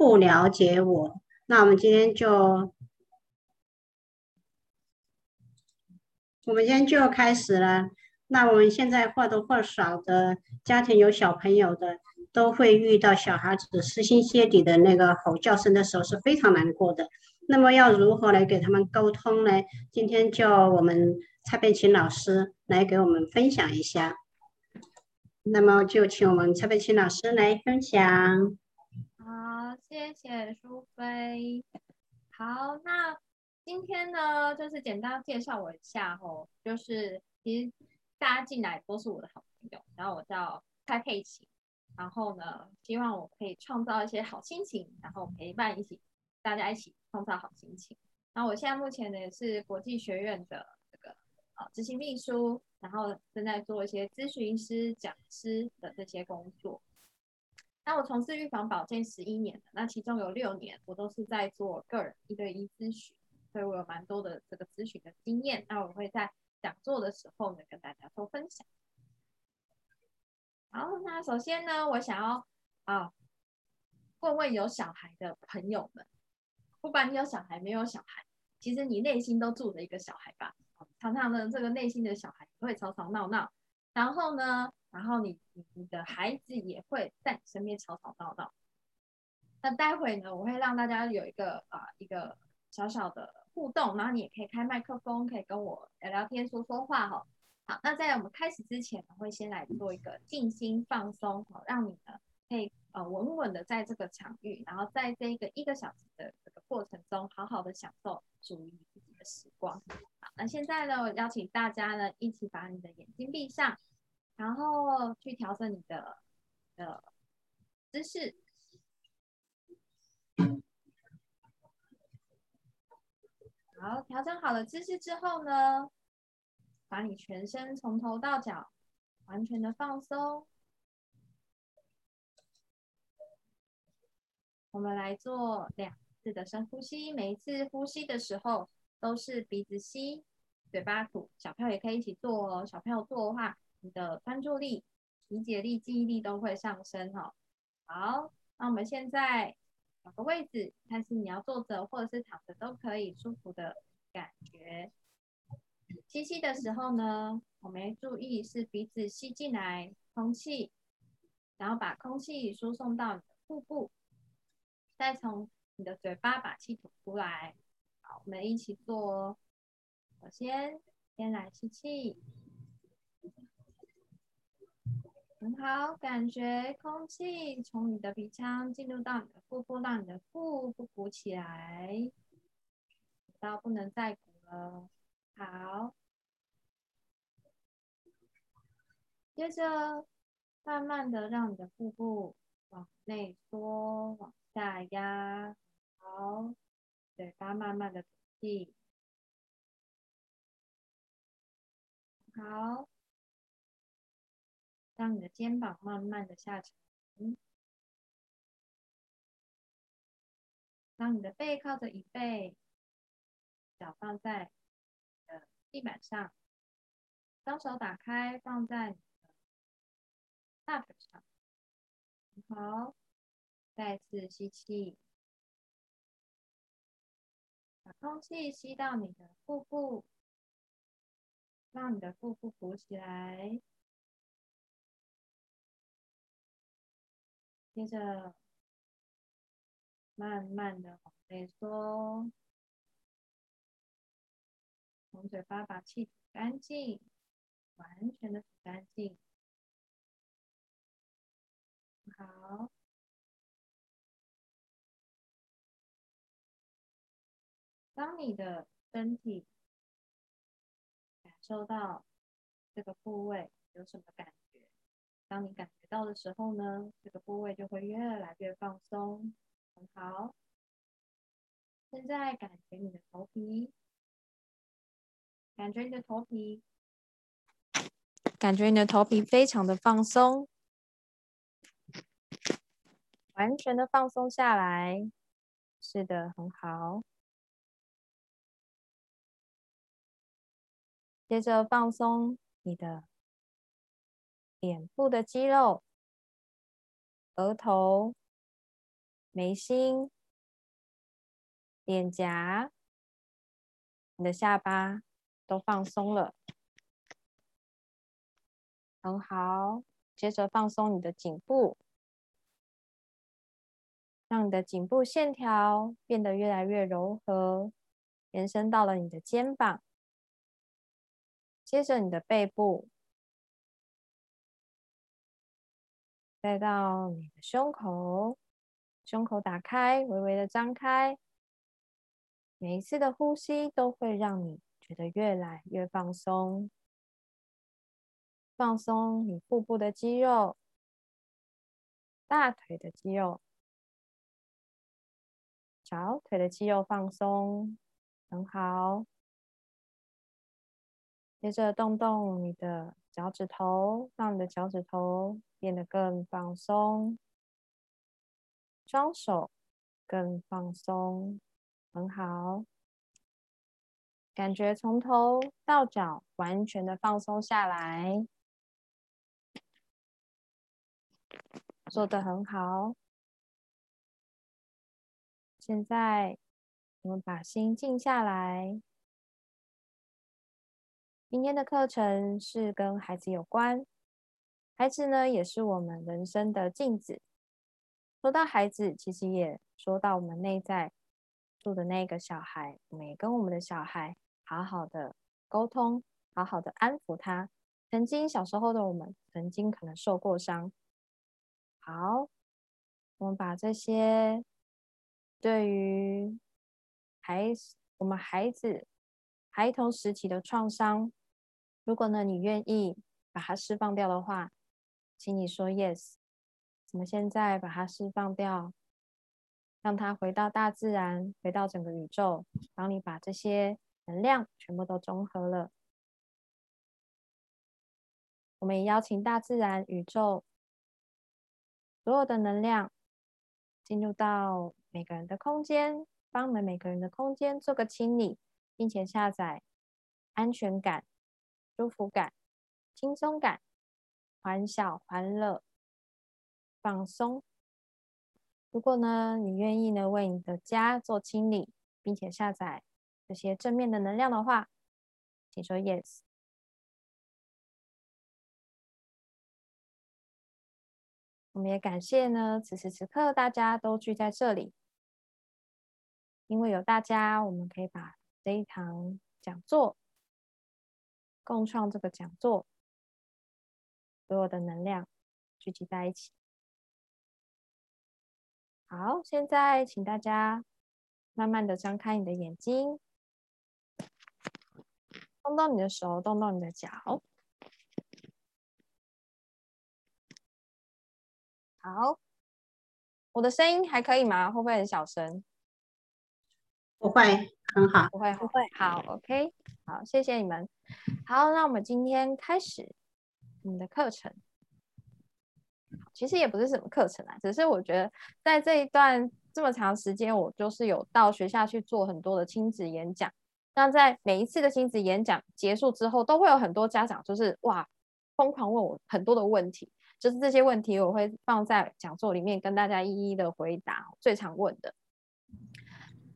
不了解我。那我们今天就，我们今天就开始了。那我们现在或多或少的家庭有小朋友的，都会遇到小孩子撕心裂底的那个吼叫声的时候，是非常难过的。那么要如何来给他们沟通呢？今天就我们蔡佩琴老师来给我们分享一下。那么就请我们蔡佩琴老师来分享。谢谢苏菲。好，那今天呢，就是简单介绍我一下哦，就是其实大家进来都是我的好朋友，然后我叫蔡佩琴，然后呢，希望我可以创造一些好心情，然后陪伴一起。大家一起创造好心情。那我现在目前呢也是国际学院的这个呃执行秘书，然后正在做一些咨询师、讲师的这些工作。那我从事预防保健十一年了，那其中有六年我都是在做个人一对一咨询，所以我有蛮多的这个咨询的经验。那我会在讲座的时候呢跟大家做分享。好，那首先呢，我想要啊问问有小孩的朋友们。不管你有小孩没有小孩，其实你内心都住着一个小孩吧。常常呢，这个内心的小孩会吵吵闹闹，然后呢，然后你你你的孩子也会在你身边吵吵闹闹。那待会呢，我会让大家有一个啊一个小小的互动，然后你也可以开麦克风，可以跟我聊聊天、说说话哈。好，那在我们开始之前，我会先来做一个静心放松，好，让你呢可以。呃，稳稳的在这个场域，然后在这个一个小时的这个过程中，好好的享受属于你自己的时光。好，那现在呢，我邀请大家呢，一起把你的眼睛闭上，然后去调整你的的姿势。好，调整好了姿势之后呢，把你全身从头到脚完全的放松。我们来做两次的深呼吸，每一次呼吸的时候都是鼻子吸，嘴巴吐。小朋友也可以一起做哦。小朋友做的话，你的专注力、理解力、记忆力都会上升哈。好，那我们现在找个位置，看是你要坐着或者是躺着都可以，舒服的感觉。吸气的时候呢，我们注意是鼻子吸进来空气，然后把空气输送到你的腹部。再从你的嘴巴把气吐出来，好，我们一起做。首先，先来吸气，很好，感觉空气从你的鼻腔进入到你的腹部，让你的腹部鼓起来，到不能再鼓了。好，接着慢慢的让你的腹部往内缩，往。下压，好，嘴巴慢慢的吐气，好，让你的肩膀慢慢的下沉，让你的背靠着椅背，脚放在地板上，双手打开放在大腿上，好。再次吸气，把空气吸到你的腹部，让你的腹部鼓起来。接着，慢慢的往内缩，从嘴巴把气吐干净，完全的吐干净。好。当你的身体感受到这个部位有什么感？当你感觉到的时候呢，这个部位就会越来越放松，很好。现在感觉你的头皮，感觉你的头皮，感觉你的头皮非常的放松，完全的放松下来。是的，很好。接着放松你的脸部的肌肉、额头、眉心、脸颊、你的下巴都放松了，很好。接着放松你的颈部，让你的颈部线条变得越来越柔和，延伸到了你的肩膀。接着你的背部，再到你的胸口，胸口打开，微微的张开。每一次的呼吸都会让你觉得越来越放松。放松你腹部的肌肉、大腿的肌肉、小腿的肌肉放松，很好。接着动动你的脚趾头，让你的脚趾头变得更放松，双手更放松，很好。感觉从头到脚完全的放松下来。做的很好。现在我们把心静下来。今天的课程是跟孩子有关，孩子呢也是我们人生的镜子。说到孩子，其实也说到我们内在住的那个小孩。我们也跟我们的小孩好好的沟通，好好的安抚他。曾经小时候的我们，曾经可能受过伤。好，我们把这些对于孩我们孩子孩童时期的创伤，如果呢你愿意把它释放掉的话，请你说 yes。我们现在把它释放掉，让它回到大自然，回到整个宇宙。帮你把这些能量全部都中和了，我们也邀请大自然、宇宙。所有的能量进入到每个人的空间，帮我们每个人的空间做个清理，并且下载安全感、舒服感、轻松感、欢笑、欢乐、放松。如果呢，你愿意呢为你的家做清理，并且下载这些正面的能量的话，请说 yes。我们也感谢呢，此时此刻大家都聚在这里，因为有大家，我们可以把这一堂讲座共创这个讲座，所有的能量聚集在一起。好，现在请大家慢慢的张开你的眼睛，动动你的手，动动你的脚。好，我的声音还可以吗？会不会很小声？不会，很好。不会，不会。好，OK。好，谢谢你们。好，那我们今天开始我们的课程。其实也不是什么课程啊，只是我觉得在这一段这么长时间，我就是有到学校去做很多的亲子演讲。那在每一次的亲子演讲结束之后，都会有很多家长就是哇，疯狂问我很多的问题。就是这些问题，我会放在讲座里面跟大家一一的回答。最常问的，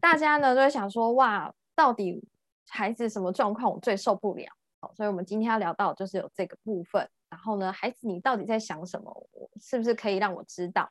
大家呢都会想说：哇，到底孩子什么状况我最受不了？好所以我们今天要聊到就是有这个部分。然后呢，孩子你到底在想什么？我是不是可以让我知道？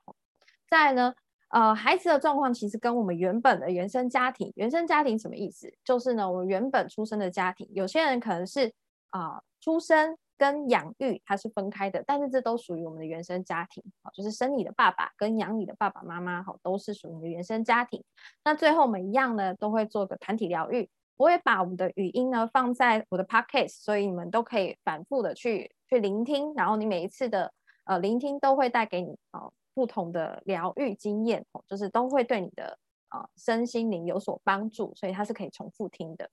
再呢，呃，孩子的状况其实跟我们原本的原生家庭，原生家庭什么意思？就是呢，我们原本出生的家庭，有些人可能是啊出生。跟养育它是分开的，但是这都属于我们的原生家庭，好，就是生你的爸爸跟养你的爸爸妈妈，好，都是属于你的原生家庭。那最后我们一样呢，都会做个团体疗愈，我会把我们的语音呢放在我的 podcast，所以你们都可以反复的去去聆听，然后你每一次的呃聆听都会带给你哦不同的疗愈经验，哦，就是都会对你的啊身心灵有所帮助，所以它是可以重复听的。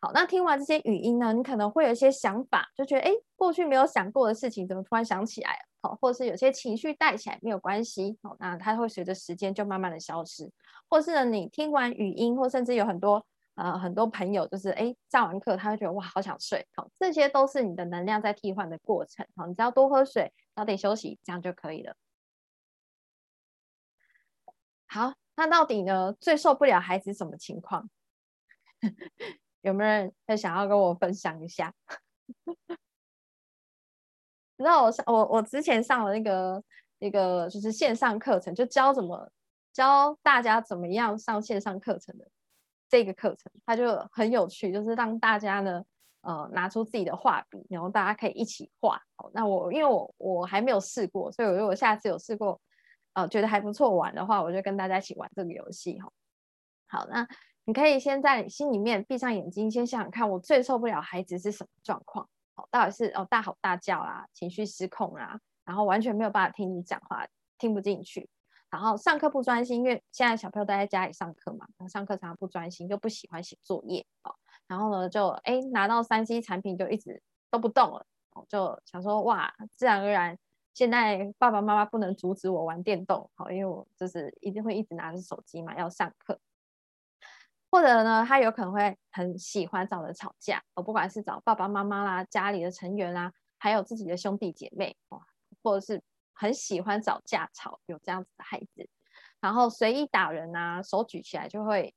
好，那听完这些语音呢，你可能会有一些想法，就觉得哎，过去没有想过的事情，怎么突然想起来了？好，或是有些情绪带起来没有关系，好，那它会随着时间就慢慢的消失。或是呢，你听完语音，或甚至有很多呃很多朋友，就是哎上完课，他会觉得哇好想睡，好，这些都是你的能量在替换的过程。好，你只要多喝水，早点休息，这样就可以了。好，那到底呢最受不了孩子什么情况？有没有人会想要跟我分享一下？你知道我上我我之前上了那个那个就是线上课程，就教怎么教大家怎么样上线上课程的这个课程，它就很有趣，就是让大家呢呃拿出自己的画笔，然后大家可以一起画。那我因为我我还没有试过，所以我如果下次有试过，呃觉得还不错玩的话，我就跟大家一起玩这个游戏哈。好，那你可以先在心里面闭上眼睛，先想想看，我最受不了孩子是什么状况。到底是哦大吼大叫啦，情绪失控啦，然后完全没有办法听你讲话，听不进去，然后上课不专心，因为现在小朋友都在家里上课嘛，然后上课常常不专心，就不喜欢写作业哦，然后呢就哎拿到三 C 产品就一直都不动了，就想说哇，自然而然现在爸爸妈妈不能阻止我玩电动，好，因为我就是一定会一直拿着手机嘛，要上课。或者呢，他有可能会很喜欢找人吵架，哦，不管是找爸爸妈妈啦、家里的成员啦，还有自己的兄弟姐妹，哦，或者是很喜欢找架吵，有这样子的孩子，然后随意打人啊，手举起来就会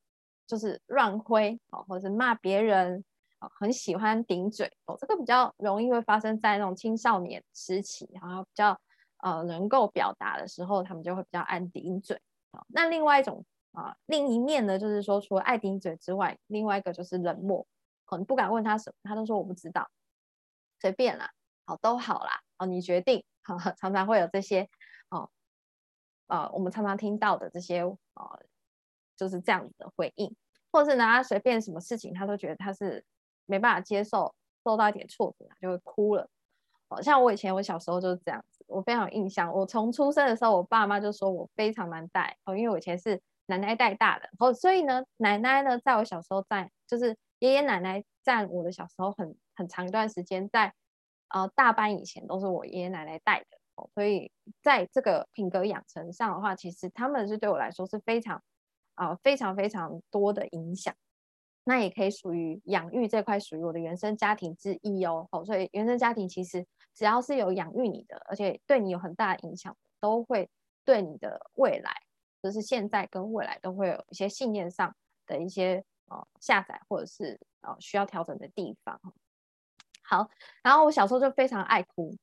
就是乱挥，哦，或者是骂别人，啊，很喜欢顶嘴，哦，这个比较容易会发生在那种青少年时期，然后比较呃能够表达的时候，他们就会比较爱顶嘴，哦，那另外一种。啊，另一面呢，就是说，除了爱顶嘴之外，另外一个就是冷漠，可能不敢问他什么，他都说我不知道，随便啦，好都好啦，哦，你决定，常常会有这些，哦，呃，我们常常听到的这些，呃，就是这样子的回应，或者是呢，他随便什么事情，他都觉得他是没办法接受，受到一点挫折，就会哭了。哦，像我以前我小时候就是这样子，我非常有印象，我从出生的时候，我爸妈就说我非常难带，哦，因为我以前是。奶奶带大的，哦，所以呢，奶奶呢，在我小时候在，就是爷爷奶奶在我的小时候很很长一段时间，在呃大班以前都是我爷爷奶奶带的，所以在这个品格养成上的话，其实他们是对我来说是非常啊非常非常多的影响，那也可以属于养育这块属于我的原生家庭之一哦，哦，所以原生家庭其实只要是有养育你的，而且对你有很大影响，都会对你的未来。就是现在跟未来都会有一些信念上的一些呃下载或者是呃需要调整的地方。好，然后我小时候就非常爱哭，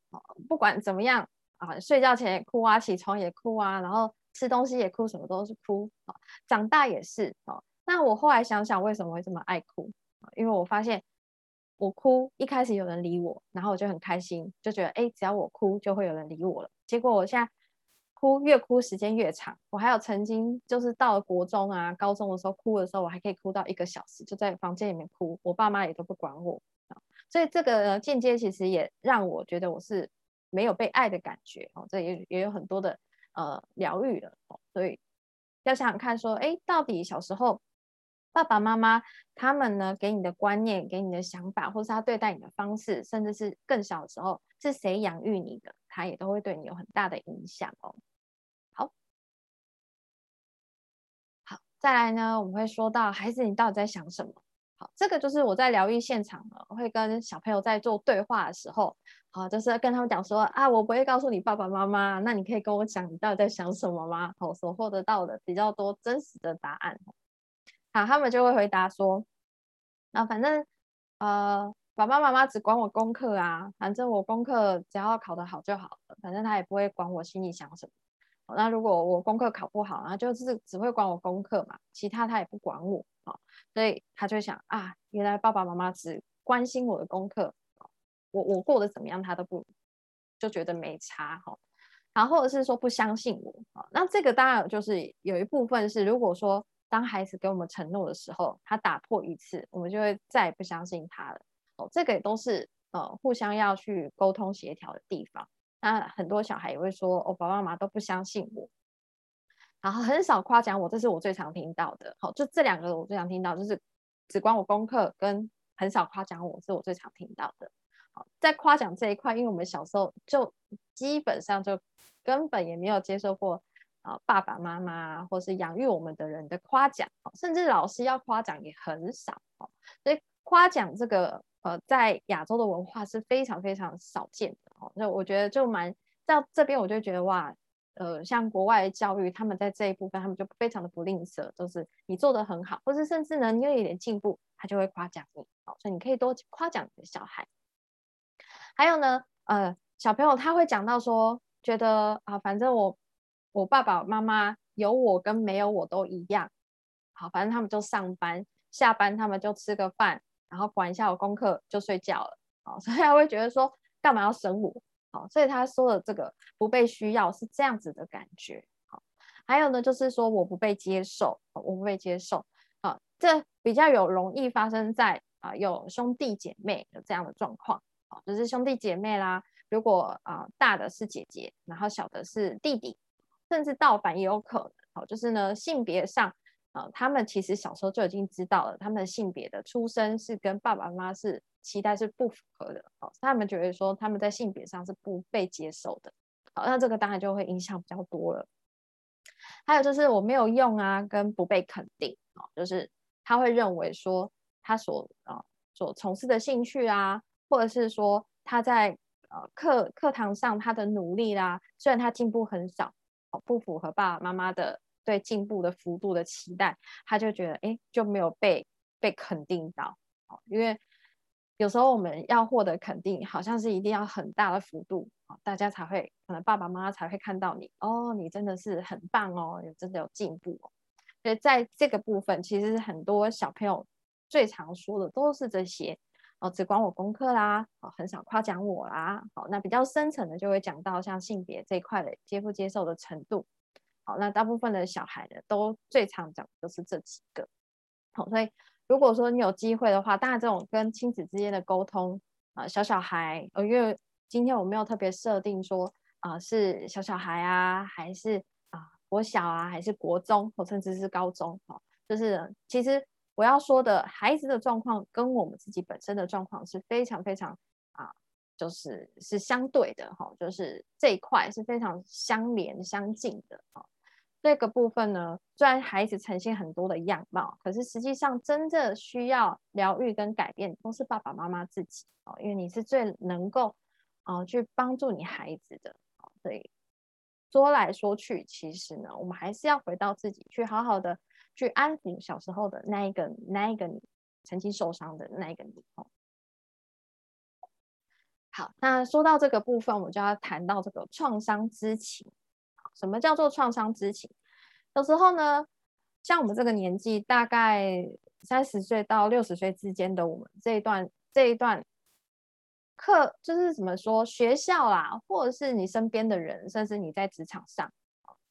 不管怎么样啊，睡觉前也哭啊，起床也哭啊，然后吃东西也哭，什么都是哭啊。长大也是啊。那我后来想想，为什么会这么爱哭因为我发现我哭一开始有人理我，然后我就很开心，就觉得哎，只要我哭就会有人理我了。结果我现在。哭越哭时间越长，我还有曾经就是到了国中啊、高中的时候哭的时候，我还可以哭到一个小时，就在房间里面哭，我爸妈也都不管我。所以这个间接其实也让我觉得我是没有被爱的感觉哦，这也也有很多的呃疗愈了哦。所以要想想看，说哎，到底小时候爸爸妈妈他们呢给你的观念、给你的想法，或是他对待你的方式，甚至是更小的时候是谁养育你的，他也都会对你有很大的影响哦。好，好再来呢，我们会说到孩子，你到底在想什么？好，这个就是我在疗愈现场呢，会跟小朋友在做对话的时候，好，就是跟他们讲说啊，我不会告诉你爸爸妈妈，那你可以跟我讲你到底在想什么吗？好，所获得到的比较多真实的答案。好，他们就会回答说，那反正呃，爸爸妈妈只管我功课啊，反正我功课只要考得好就好了，反正他也不会管我心里想什么。那如果我功课考不好，然后就是只会管我功课嘛，其他他也不管我啊，所以他就想啊，原来爸爸妈妈只关心我的功课，我我过得怎么样他都不就觉得没差哈，然后或者是说不相信我啊，那这个当然就是有一部分是，如果说当孩子给我们承诺的时候，他打破一次，我们就会再也不相信他了哦，这个也都是呃互相要去沟通协调的地方。那很多小孩也会说：“哦，爸爸妈妈都不相信我，然后很少夸奖我。”这是我最常听到的。好，就这两个我最常听到，就是只管我功课跟很少夸奖我，是我最常听到的。好，在夸奖这一块，因为我们小时候就基本上就根本也没有接受过啊爸爸妈妈或是养育我们的人的夸奖，甚至老师要夸奖也很少。所以夸奖这个。呃，在亚洲的文化是非常非常少见的哦。那我觉得就蛮到这边，我就觉得哇，呃，像国外的教育，他们在这一部分，他们就非常的不吝啬，都是你做的很好，或者甚至呢，你有一点进步，他就会夸奖你。好，所以你可以多夸奖你的小孩。还有呢，呃，小朋友他会讲到说，觉得啊，反正我我爸爸妈妈有我跟没有我都一样。好，反正他们就上班，下班他们就吃个饭，然后管一下我功课就睡觉了。好，所以他会觉得说，干嘛要生我？好，所以他说的这个不被需要是这样子的感觉。好，还有呢，就是说我不被接受，我不被接受。啊，这比较有容易发生在啊有兄弟姐妹的这样的状况。好，就是兄弟姐妹啦，如果啊大的是姐姐，然后小的是弟弟，甚至倒反也有可能。好，就是呢性别上啊，他们其实小时候就已经知道了，他们性别的出生是跟爸爸妈妈是。期待是不符合的，哦，他们觉得说他们在性别上是不被接受的，好，那这个当然就会影响比较多了。还有就是我没有用啊，跟不被肯定，哦，就是他会认为说他所啊所从事的兴趣啊，或者是说他在呃课课堂上他的努力啦，虽然他进步很少，不符合爸爸妈妈的对进步的幅度的期待，他就觉得哎就没有被被肯定到，因为。有时候我们要获得肯定，好像是一定要很大的幅度，大家才会可能爸爸妈妈才会看到你哦，你真的是很棒哦，有真的有进步哦。所以在这个部分，其实很多小朋友最常说的都是这些哦，只管我功课啦，哦，很少夸奖我啦。好，那比较深层的就会讲到像性别这一块的接不接受的程度。好，那大部分的小孩呢，都最常讲的就是这几个。好，所以。如果说你有机会的话，当然这种跟亲子之间的沟通啊，小小孩，呃，因为今天我没有特别设定说啊是小小孩啊，还是啊国小啊，还是国中，或甚至是高中，哈，就是其实我要说的孩子的状况跟我们自己本身的状况是非常非常啊，就是是相对的，哈，就是这一块是非常相连相近的，哈。这个部分呢，虽然孩子呈现很多的样貌，可是实际上真正需要疗愈跟改变，都是爸爸妈妈自己哦，因为你是最能够啊去帮助你孩子的哦所以说来说去，其实呢，我们还是要回到自己，去好好的去安抚小时候的那一个那一个你曾经受伤的那一个你哦。好，那说到这个部分，我就要谈到这个创伤之情。什么叫做创伤知情？有时候呢，像我们这个年纪，大概三十岁到六十岁之间的我们这一段这一段课，就是怎么说，学校啦，或者是你身边的人，甚至你在职场上，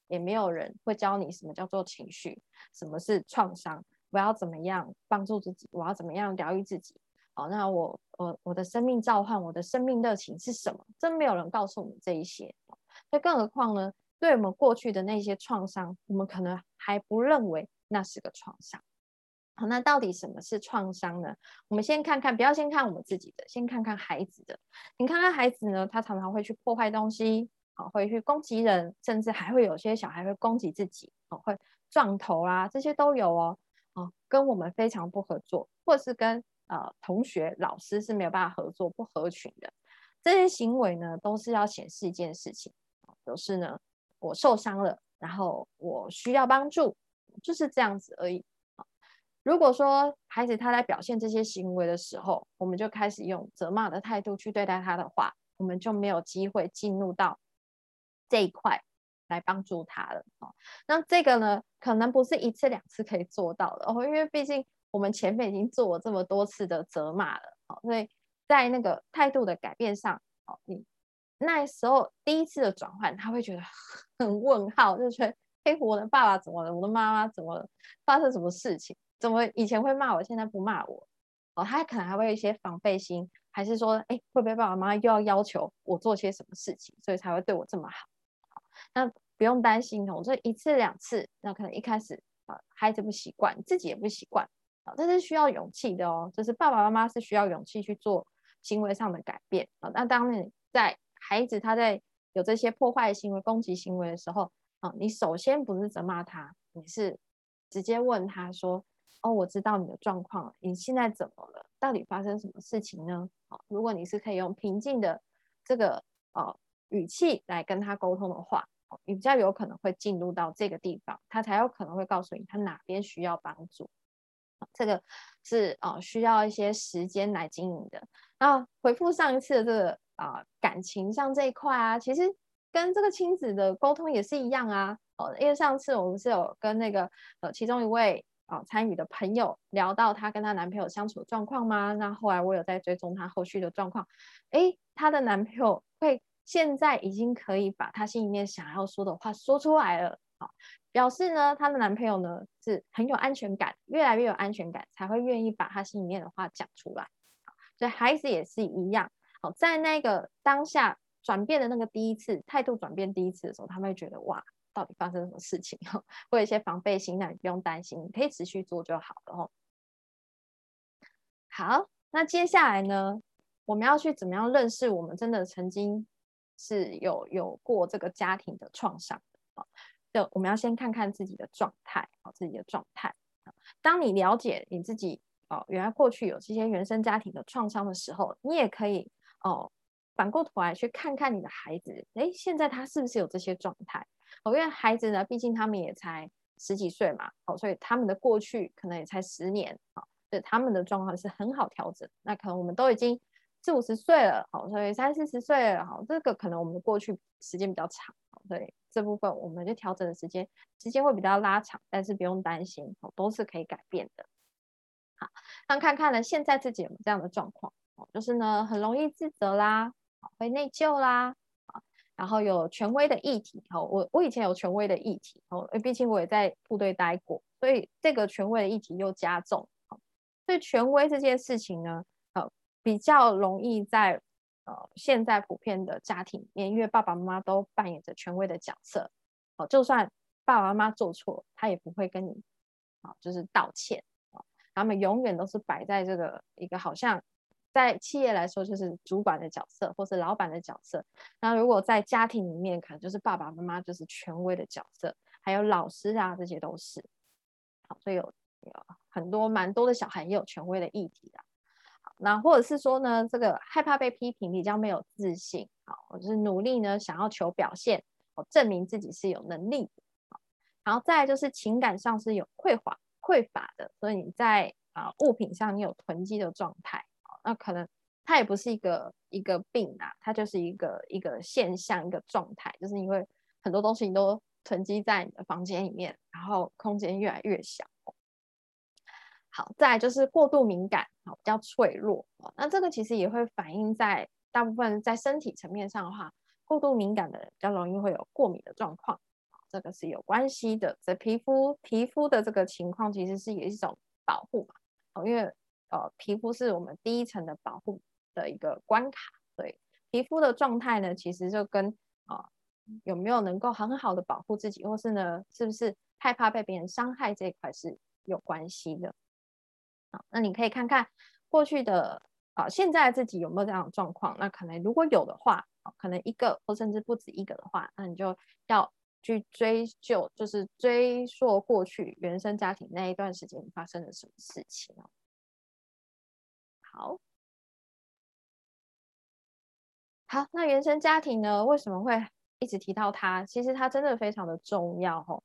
也没有人会教你什么叫做情绪，什么是创伤，我要怎么样帮助自己，我要怎么样疗愈自己。好，那我我我的生命召唤，我的生命热情是什么？真没有人告诉我们这一些。那更何况呢？对我们过去的那些创伤，我们可能还不认为那是个创伤。好，那到底什么是创伤呢？我们先看看，不要先看我们自己的，先看看孩子的。你看看孩子呢，他常常会去破坏东西，好，会去攻击人，甚至还会有些小孩会攻击自己，哦，会撞头啦，这些都有哦。哦，跟我们非常不合作，或是跟呃同学、老师是没有办法合作、不合群的。这些行为呢，都是要显示一件事情，就是呢。我受伤了，然后我需要帮助，就是这样子而已。如果说孩子他在表现这些行为的时候，我们就开始用责骂的态度去对待他的话，我们就没有机会进入到这一块来帮助他了。哦，那这个呢，可能不是一次两次可以做到的哦，因为毕竟我们前面已经做了这么多次的责骂了。哦，所以在那个态度的改变上，哦，你。那时候第一次的转换，他会觉得很 问号，就觉得哎，我的爸爸怎么了？我的妈妈怎么了？发生什么事情？怎么以前会骂我，现在不骂我？哦，他可能还会有一些防备心，还是说，哎，会不会爸爸妈妈又要要求我做些什么事情，所以才会对我这么好？那不用担心哦，这一次两次，那可能一开始啊，孩子不习惯，自己也不习惯啊，这是需要勇气的哦，就是爸爸妈妈是需要勇气去做行为上的改变啊。那当你在孩子他在有这些破坏行为、攻击行为的时候，啊，你首先不是责骂他，你是直接问他说：“哦，我知道你的状况，你现在怎么了？到底发生什么事情呢？”好，如果你是可以用平静的这个呃语气来跟他沟通的话，你比较有可能会进入到这个地方，他才有可能会告诉你他哪边需要帮助。这个是啊，需要一些时间来经营的。那回复上一次的这个啊感情上这一块啊，其实跟这个亲子的沟通也是一样啊。哦，因为上次我们是有跟那个呃其中一位啊参与的朋友聊到她跟她男朋友相处的状况吗？那后来我有在追踪她后续的状况，诶，她的男朋友会现在已经可以把她心里面想要说的话说出来了。好，表示呢，她的男朋友呢是很有安全感，越来越有安全感，才会愿意把她心里面的话讲出来。所以孩子也是一样。好，在那个当下转变的那个第一次态度转变第一次的时候，他们会觉得哇，到底发生什么事情？哈，会有一些防备心，那你不用担心，你可以持续做就好了。哦，好，那接下来呢，我们要去怎么样认识我们真的曾经是有有过这个家庭的创伤的？就我们要先看看自己的状态，好，自己的状态。当你了解你自己哦，原来过去有这些原生家庭的创伤的时候，你也可以哦，反过头来去看看你的孩子，哎，现在他是不是有这些状态？哦，因为孩子呢，毕竟他们也才十几岁嘛，哦，所以他们的过去可能也才十年，哦，对他们的状况是很好调整。那可能我们都已经四五十岁了，好，所以三四十岁了，好，这个可能我们的过去时间比较长，对。这部分我们就调整的时间，时间会比较拉长，但是不用担心，哦，都是可以改变的。好，那看看呢，现在自己有没有这样的状况，就是呢，很容易自责啦，会内疚啦，啊，然后有权威的议题，哦，我我以前有权威的议题，哦，因为毕竟我也在部队待过，所以这个权威的议题又加重，所以权威这件事情呢，呃，比较容易在。呃，现在普遍的家庭里面，因为爸爸妈妈都扮演着权威的角色，哦，就算爸爸妈妈做错，他也不会跟你，啊，就是道歉，啊，他们永远都是摆在这个一个好像在企业来说就是主管的角色，或是老板的角色。那如果在家庭里面，可能就是爸爸妈妈就是权威的角色，还有老师啊，这些都是，好，所以有有很多蛮多的小孩也有权威的议题的。那或者是说呢，这个害怕被批评，比较没有自信，好，或者是努力呢，想要求表现，哦，证明自己是有能力的，好，然后再就是情感上是有匮乏、匮乏的，所以你在啊物品上你有囤积的状态，那可能它也不是一个一个病啊，它就是一个一个现象、一个状态，就是因为很多东西你都囤积在你的房间里面，然后空间越来越小。好，再就是过度敏感，好，比较脆弱。那这个其实也会反映在大部分在身体层面上的话，过度敏感的人比较容易会有过敏的状况，这个是有关系的。这皮肤皮肤的这个情况其实是也是一种保护嘛，哦，因为呃皮肤是我们第一层的保护的一个关卡，对皮肤的状态呢，其实就跟啊有没有能够很好的保护自己，或是呢是不是害怕被别人伤害这一块是有关系的。好，那你可以看看过去的啊，现在自己有没有这样的状况？那可能如果有的话，可能一个或甚至不止一个的话，那你就要去追究，就是追溯过去原生家庭那一段时间发生了什么事情哦。好，好，那原生家庭呢，为什么会一直提到它？其实它真的非常的重要哦。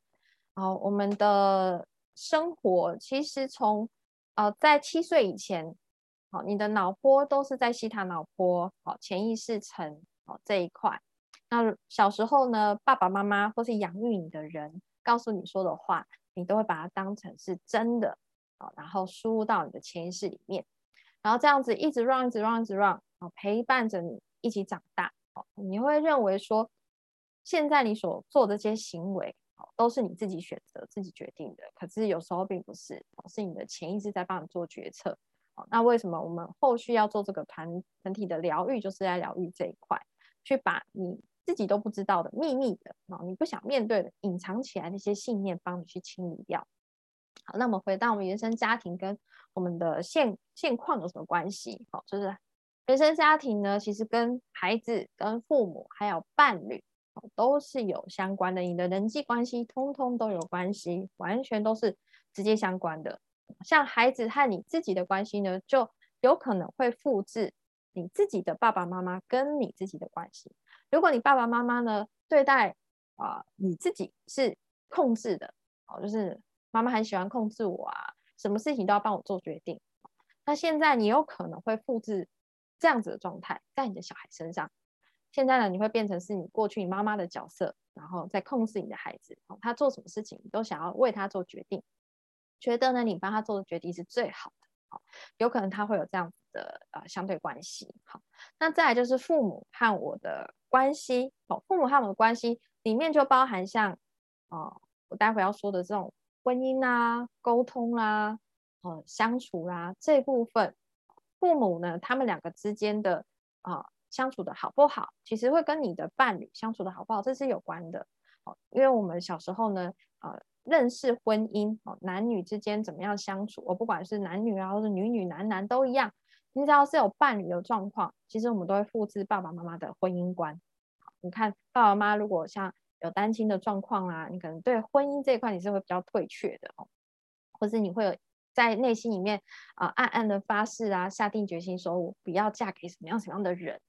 好，我们的生活其实从呃，在七岁以前，好，你的脑波都是在西塔脑波，好，潜意识层，好这一块。那小时候呢，爸爸妈妈或是养育你的人告诉你说的话，你都会把它当成是真的，好，然后输入到你的潜意识里面，然后这样子一直 run，一直 run，一直 run，好，陪伴着你一起长大，哦，你会认为说，现在你所做的这些行为。哦都是你自己选择、自己决定的，可是有时候并不是，是你的潜意识在帮你做决策。那为什么我们后续要做这个团团体的疗愈，就是在疗愈这一块，去把你自己都不知道的秘密的啊，你不想面对的、隐藏起来那些信念，帮你去清理掉。好，那我们回到我们原生家庭跟我们的现现况有什么关系？好，就是原生家庭呢，其实跟孩子、跟父母还有伴侣。都是有相关的，你的人际关系通通都有关系，完全都是直接相关的。像孩子和你自己的关系呢，就有可能会复制你自己的爸爸妈妈跟你自己的关系。如果你爸爸妈妈呢对待啊你自己是控制的，哦，就是妈妈很喜欢控制我啊，什么事情都要帮我做决定。那现在你有可能会复制这样子的状态在你的小孩身上。现在呢，你会变成是你过去你妈妈的角色，然后在控制你的孩子，他做什么事情你都想要为他做决定，觉得呢你帮他做的决定是最好的。好，有可能他会有这样子的呃相对关系。好，那再来就是父母和我的关系。哦，父母和我的关系里面就包含像哦，我待会要说的这种婚姻啊、沟通啦、呃相处啦这部分。父母呢，他们两个之间的啊。相处的好不好，其实会跟你的伴侣相处的好不好，这是有关的哦。因为我们小时候呢，呃，认识婚姻哦，男女之间怎么样相处，我不管是男女啊，或者女女男男都一样。你只要是有伴侣的状况，其实我们都会复制爸爸妈妈的婚姻观。你看爸爸妈妈如果像有单亲的状况啊，你可能对婚姻这一块你是会比较退却的哦，或是你会有在内心里面啊暗暗的发誓啊，下定决心说我不要嫁给什么样什么样的人。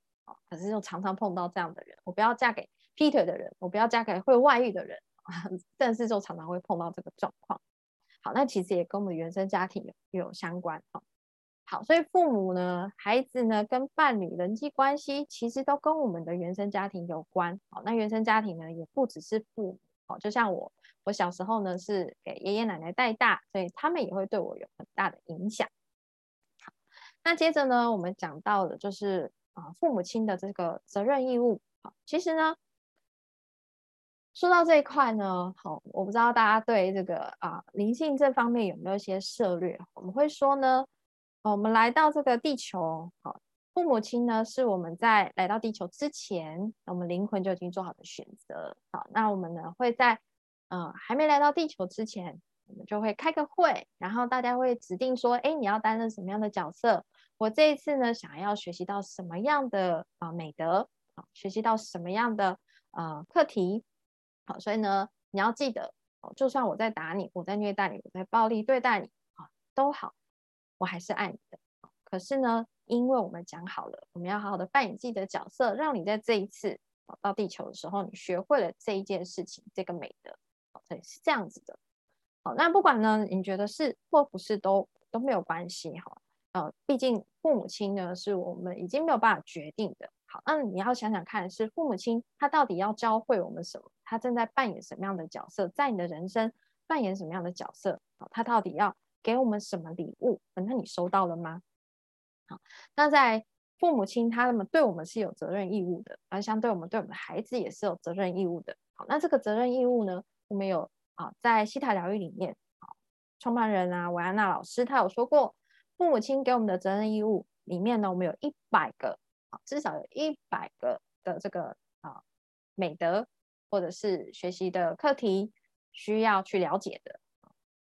可是又常常碰到这样的人，我不要嫁给劈腿的人，我不要嫁给会外遇的人，但是就常常会碰到这个状况。好，那其实也跟我们原生家庭有有相关。好，好，所以父母呢、孩子呢、跟伴侣人际关系，其实都跟我们的原生家庭有关。好，那原生家庭呢，也不只是父母。好，就像我，我小时候呢是给爷爷奶奶带大，所以他们也会对我有很大的影响。好，那接着呢，我们讲到的就是。啊，父母亲的这个责任义务，好，其实呢，说到这一块呢，好，我不知道大家对这个啊灵性这方面有没有一些涉略？我们会说呢，我们来到这个地球，好，父母亲呢是我们在来到地球之前，我们灵魂就已经做好的选择，好，那我们呢会在嗯还没来到地球之前，我们就会开个会，然后大家会指定说，哎，你要担任什么样的角色？我这一次呢，想要学习到什么样的啊美德？啊，学习到什么样的呃课题，好，所以呢，你要记得，就算我在打你，我在虐待你，我在暴力对待你啊，都好，我还是爱你的。可是呢，因为我们讲好了，我们要好好的扮演自己的角色，让你在这一次到地球的时候，你学会了这一件事情，这个美德，对，是这样子的。好，那不管呢，你觉得是或不是都都没有关系哈。呃，毕竟父母亲呢是我们已经没有办法决定的。好，那你要想想看，是父母亲他到底要教会我们什么？他正在扮演什么样的角色？在你的人生扮演什么样的角色？好，他到底要给我们什么礼物？那你收到了吗？好，那在父母亲他们对我们是有责任义务的，而相对我们对我们的孩子也是有责任义务的。好，那这个责任义务呢，我们有啊，在西塔疗愈里面，好，创办人啊，维安娜老师他有说过。父母亲给我们的责任义务里面呢，我们有一百个啊，至少有一百个的这个啊美德或者是学习的课题需要去了解的。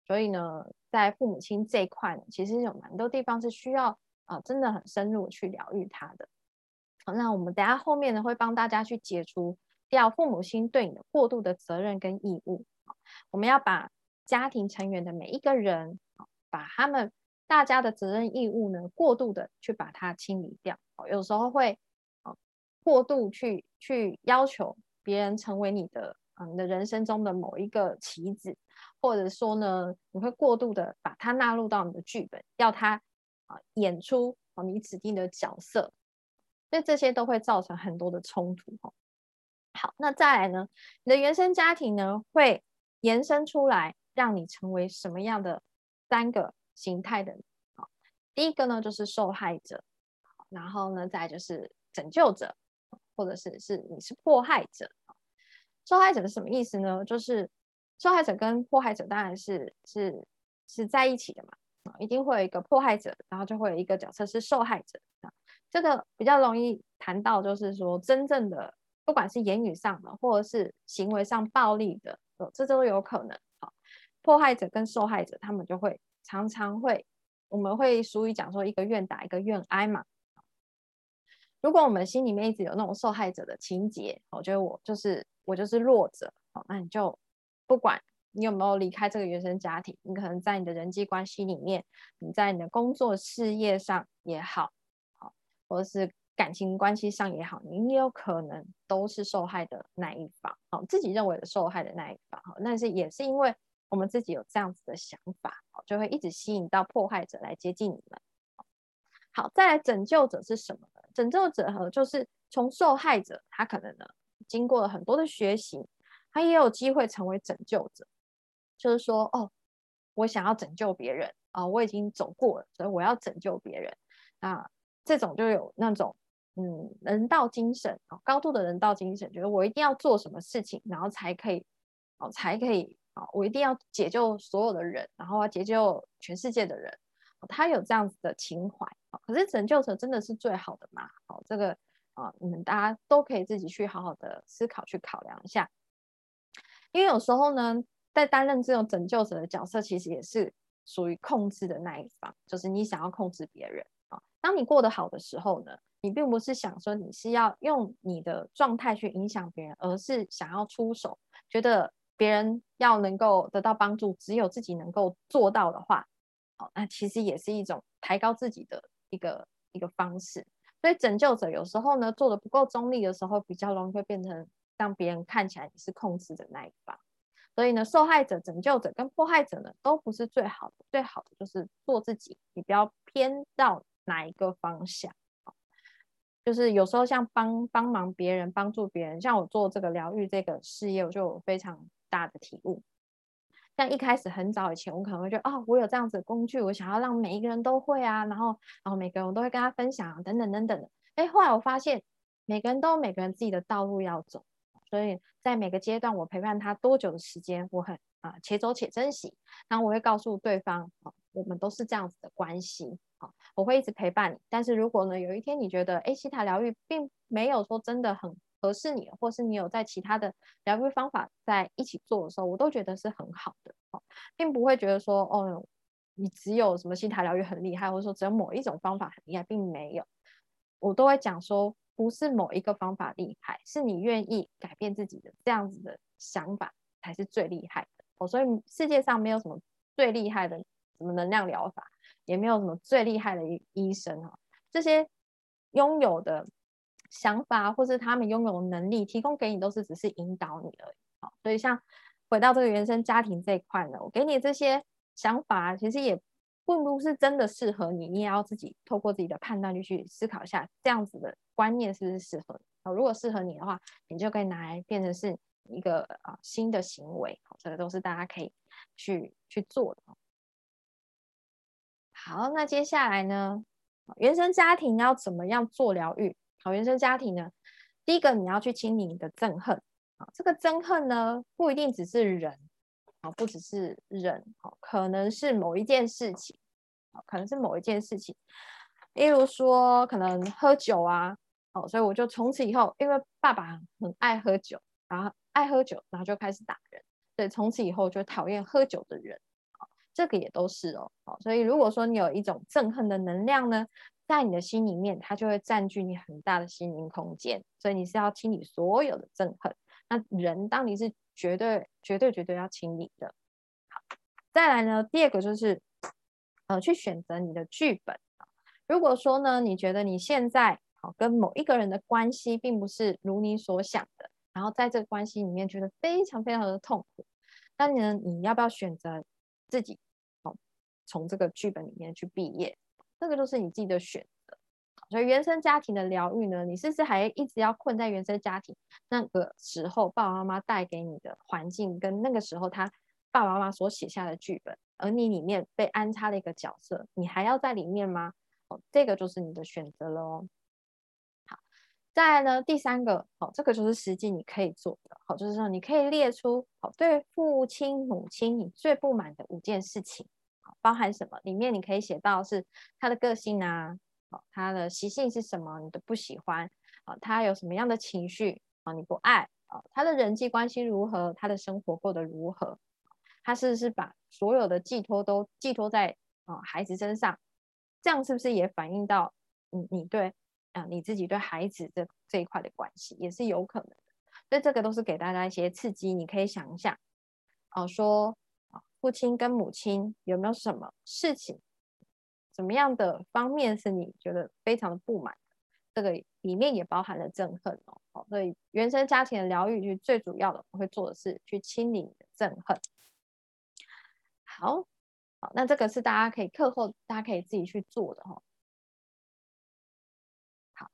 所以呢，在父母亲这一块呢，其实有蛮多地方是需要啊，真的很深入去疗愈他的。好，那我们等下后面呢，会帮大家去解除掉父母亲对你的过度的责任跟义务。我们要把家庭成员的每一个人把他们。大家的责任义务呢，过度的去把它清理掉，有时候会啊过度去去要求别人成为你的啊你的人生中的某一个棋子，或者说呢，你会过度的把它纳入到你的剧本，要他啊演出啊你指定的角色，所以这些都会造成很多的冲突哈。好，那再来呢，你的原生家庭呢会延伸出来，让你成为什么样的三个？形态的，好，第一个呢就是受害者，然后呢再就是拯救者，或者是是你是迫害者。受害者是什么意思呢？就是受害者跟迫害者当然是是是在一起的嘛，一定会有一个迫害者，然后就会有一个角色是受害者啊。这个比较容易谈到，就是说真正的不管是言语上的，或者是行为上暴力的，这都有可能。好，迫害者跟受害者他们就会。常常会，我们会俗语讲说，一个愿打一个愿挨嘛。如果我们心里面一直有那种受害者的情节，我觉得我就是我就是弱者，好，那你就不管你有没有离开这个原生家庭，你可能在你的人际关系里面，你在你的工作事业上也好，好，或者是感情关系上也好，你也有可能都是受害的那一方，哦，自己认为的受害的那一方，哈，但是也是因为我们自己有这样子的想法，哦，就会一直吸引到迫害者来接近你们。好，再来拯救者是什么呢？拯救者和就是从受害者，他可能呢经过了很多的学习，他也有机会成为拯救者，就是说，哦，我想要拯救别人啊，我已经走过了，所以我要拯救别人。那这种就有那种嗯人道精神啊，高度的人道精神，觉得我一定要做什么事情，然后才可以哦，才可以啊，我一定要解救所有的人，然后要解救全世界的人。他有这样子的情怀，可是拯救者真的是最好的吗？好，这个啊，你们大家都可以自己去好好的思考，去考量一下。因为有时候呢，在担任这种拯救者的角色，其实也是属于控制的那一方，就是你想要控制别人啊。当你过得好的时候呢，你并不是想说你是要用你的状态去影响别人，而是想要出手，觉得别人要能够得到帮助，只有自己能够做到的话。那其实也是一种抬高自己的一个一个方式，所以拯救者有时候呢做的不够中立的时候，比较容易会变成让别人看起来你是控制的那一方。所以呢，受害者、拯救者跟迫害者呢都不是最好的，最好的就是做自己，你不要偏到哪一个方向。就是有时候像帮帮忙别人、帮助别人，像我做这个疗愈这个事业，我就有非常大的体悟。像一开始很早以前，我可能会觉得，哦，我有这样子的工具，我想要让每一个人都会啊，然后，然后每个人我都会跟他分享，等等等等的。哎，后来我发现，每个人都有每个人自己的道路要走，所以在每个阶段，我陪伴他多久的时间，我很啊，且走且珍惜。然后我会告诉对方，啊，我们都是这样子的关系，啊，我会一直陪伴你。但是如果呢，有一天你觉得，哎，西塔疗愈并没有说真的很。合适你，或是你有在其他的疗愈方法在一起做的时候，我都觉得是很好的，哦，并不会觉得说，哦，你只有什么心态疗愈很厉害，或者说只有某一种方法很厉害，并没有，我都会讲说，不是某一个方法厉害，是你愿意改变自己的这样子的想法才是最厉害的，哦，所以世界上没有什么最厉害的什么能量疗法，也没有什么最厉害的医医生哈，这些拥有的。想法或是他们拥有能力提供给你，都是只是引导你而已。好，所以像回到这个原生家庭这一块呢，我给你这些想法，其实也并不是真的适合你，你也要自己透过自己的判断力去思考一下，这样子的观念是不是适合你。好，如果适合你的话，你就可以拿来变成是一个啊新的行为。好，这个都是大家可以去去做的。好，那接下来呢，原生家庭要怎么样做疗愈？好，原生家庭呢，第一个你要去清理你的憎恨啊，这个憎恨呢不一定只是人啊，不只是人，好，可能是某一件事情，可能是某一件事情，例如说可能喝酒啊，哦，所以我就从此以后，因为爸爸很爱喝酒，然后爱喝酒，然后就开始打人，对，从此以后就讨厌喝酒的人，好，这个也都是哦，好，所以如果说你有一种憎恨的能量呢。在你的心里面，它就会占据你很大的心灵空间，所以你是要清理所有的憎恨。那人，当你是绝对、绝对、绝对要清理的。好，再来呢，第二个就是，呃，去选择你的剧本。如果说呢，你觉得你现在好跟某一个人的关系并不是如你所想的，然后在这个关系里面觉得非常非常的痛苦，那你呢，你要不要选择自己好从这个剧本里面去毕业？这个就是你自己的选择，所以原生家庭的疗愈呢，你是不是还一直要困在原生家庭那个时候，爸爸妈妈带给你的环境，跟那个时候他爸爸妈妈所写下的剧本，而你里面被安插了一个角色，你还要在里面吗？哦，这个就是你的选择了哦。好，再来呢，第三个，哦，这个就是实际你可以做的，好，就是说你可以列出，好，对父亲母亲你最不满的五件事情。包含什么？里面你可以写到是他的个性啊，哦，他的习性是什么？你的不喜欢啊，他有什么样的情绪啊？你不爱啊？他的人际关系如何？他的生活过得如何？他是不是把所有的寄托都寄托在啊孩子身上？这样是不是也反映到你你对啊你自己对孩子这这一块的关系也是有可能的？所以这个都是给大家一些刺激，你可以想一想哦，说。父亲跟母亲有没有什么事情，什么样的方面是你觉得非常的不满？这个里面也包含了憎恨哦。好，所以原生家庭的疗愈，就最主要的我会做的是去清理你的憎恨。好，好，那这个是大家可以课后大家可以自己去做的哈。好，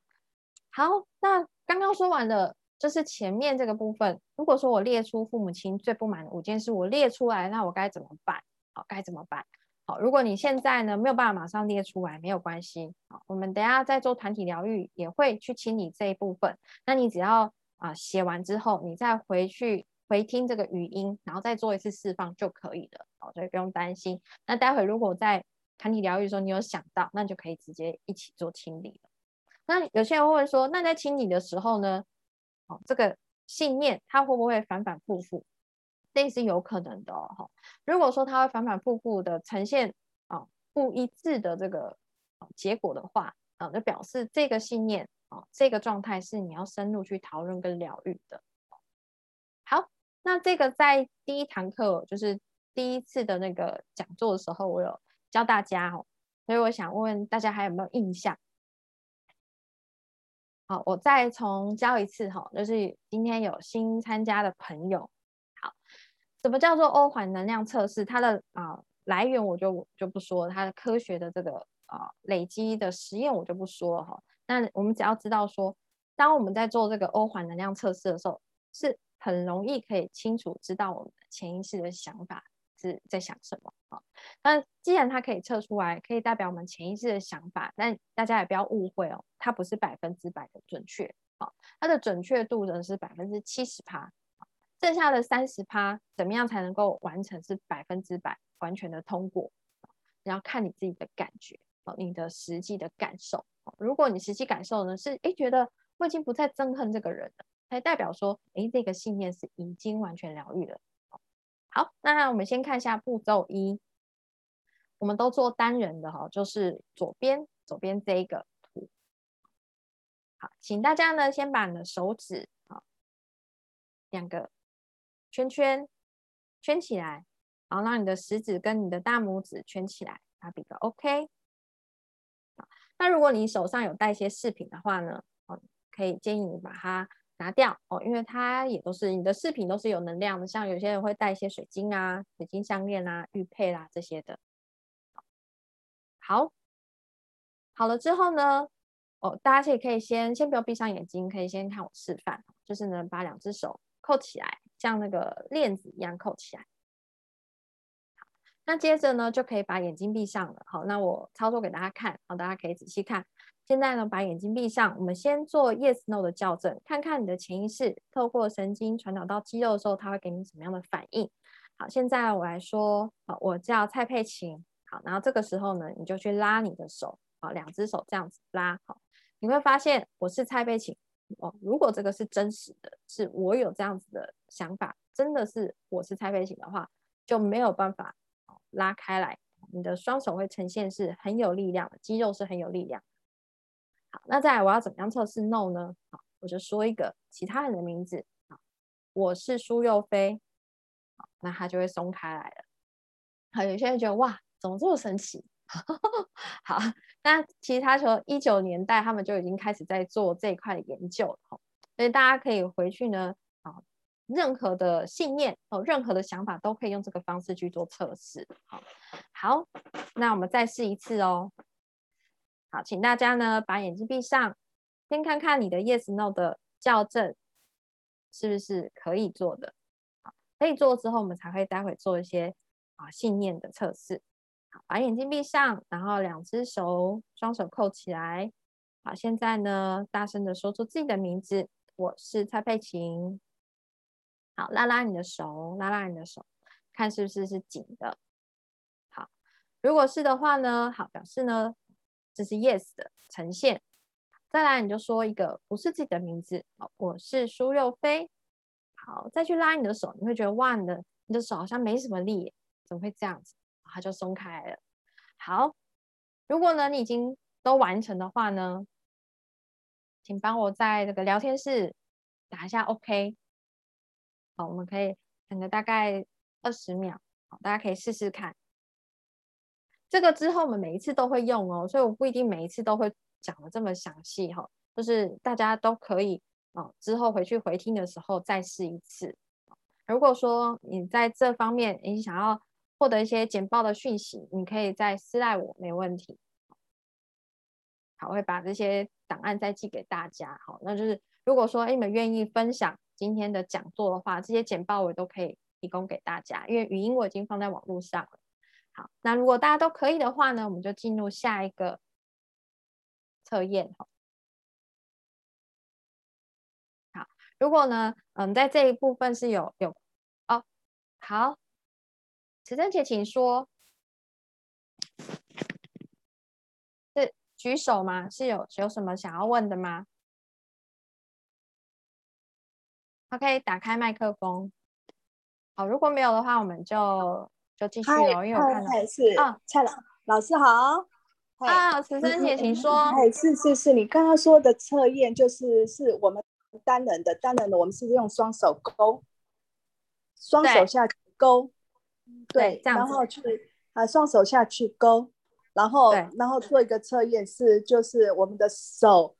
好，那刚刚说完了，就是前面这个部分。如果说我列出父母亲最不满的五件事，我列出来，那我该怎么办？好，该怎么办？好，如果你现在呢没有办法马上列出来，没有关系。好，我们等下再做团体疗愈，也会去清理这一部分。那你只要啊写完之后，你再回去。回听这个语音，然后再做一次释放就可以了，好，所以不用担心。那待会如果在团体疗愈的时候，你有想到，那就可以直接一起做清理了。那有些人会说，那在清理的时候呢，哦，这个信念它会不会反反复复？这是有可能的哦。如果说它会反反复复的呈现啊不一致的这个结果的话，啊，就表示这个信念啊这个状态是你要深入去讨论跟疗愈的。好。那这个在第一堂课，就是第一次的那个讲座的时候，我有教大家哦，所以我想问大家还有没有印象？好，我再重教一次哈，就是今天有新参加的朋友，好，什么叫做欧环能量测试？它的啊来源我就就不说，它的科学的这个啊累积的实验我就不说了哈。那我们只要知道说，当我们在做这个欧环能量测试的时候，是。很容易可以清楚知道我们的潜意识的想法是在想什么啊？那既然它可以测出来，可以代表我们潜意识的想法，但大家也不要误会哦，它不是百分之百的准确啊，它的准确度呢是百分之七十趴，剩下的三十趴怎么样才能够完成是百分之百完全的通过？你要看你自己的感觉哦，你的实际的感受。如果你实际感受呢是哎觉得我已经不再憎恨这个人了。才代表说，哎，这个信念是已经完全疗愈了。好，那我们先看一下步骤一，我们都做单人的哈，就是左边左边这一个图。好，请大家呢先把你的手指啊两个圈圈圈起来，然后让你的食指跟你的大拇指圈起来，打比个 OK。那如果你手上有带一些饰品的话呢，哦，可以建议你把它。拿掉哦，因为它也都是你的饰品，都是有能量的。像有些人会带一些水晶啊、水晶项链啊、玉佩啦这些的。好，好了之后呢，哦，大家可以可以先先不要闭上眼睛，可以先看我示范，就是呢把两只手扣起来，像那个链子一样扣起来。那接着呢就可以把眼睛闭上了。好，那我操作给大家看，好，大家可以仔细看。现在呢，把眼睛闭上，我们先做 yes no 的校正，看看你的潜意识透过神经传导到肌肉的时候，它会给你什么样的反应。好，现在我来说，好，我叫蔡佩琴，好，然后这个时候呢，你就去拉你的手，好，两只手这样子拉，好，你会发现我是蔡佩琴哦。如果这个是真实的，是我有这样子的想法，真的是我是蔡佩琴的话，就没有办法拉开来，你的双手会呈现是很有力量的，肌肉是很有力量。好，那再来我要怎么样测试 no 呢？好，我就说一个其他人的名字。好，我是苏幼飞。好，那他就会松开来了。好，有些人觉得哇，怎么这么神奇？好，那其实他从一九年代他们就已经开始在做这一块的研究了。所以大家可以回去呢，啊，任何的信念哦，任何的想法都可以用这个方式去做测试。好，好，那我们再试一次哦。好，请大家呢把眼睛闭上，先看看你的 yes no 的校正是不是可以做的。好，可以做之后，我们才会待会做一些啊信念的测试。好，把眼睛闭上，然后两只手双手扣起来。好，现在呢大声的说出自己的名字，我是蔡佩琴。好，拉拉你的手，拉拉你的手，看是不是是紧的。好，如果是的话呢，好，表示呢。这是 yes 的呈现，再来你就说一个不是自己的名字，好，我是苏幼飞。好，再去拉你的手，你会觉得哇，你的你的手好像没什么力，怎么会这样子？它就松开了。好，如果呢你已经都完成的话呢，请帮我在这个聊天室打一下 OK。好，我们可以等个大概二十秒，好，大家可以试试看。这个之后我们每一次都会用哦，所以我不一定每一次都会讲的这么详细哈。就是大家都可以啊，之后回去回听的时候再试一次。如果说你在这方面你想要获得一些简报的讯息，你可以再私赖我，没问题。好，我会把这些档案再寄给大家。好，那就是如果说你们愿意分享今天的讲座的话，这些简报我都可以提供给大家，因为语音我已经放在网络上了。那如果大家都可以的话呢，我们就进入下一个测验。好，如果呢，嗯，在这一部分是有有哦，好，池珍姐，请说。是举手吗？是有有什么想要问的吗？OK，打开麦克风。好，如果没有的话，我们就。就继续哦，因为我看到是啊，蔡老老师好啊，慈生姐，请说。哎，是是是，你刚刚说的测验就是是我们单人的，单人的我们是用双手勾，双手下去勾，对，然后去啊，双手下去勾，然后然后做一个测验是就是我们的手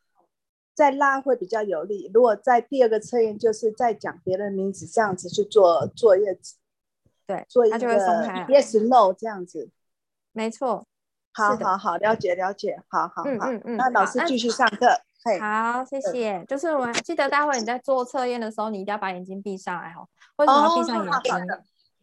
再拉会比较有力。如果在第二个测验就是在讲别人名字这样子去做作业。对，所以它就会松开。Yes, no，这样子，没错。好，好，好，了解，了解。好好好，嗯嗯。那老师继续上课。好，谢谢。就是我记得待会你在做测验的时候，你一定要把眼睛闭上来哈。为什么要闭上眼睛？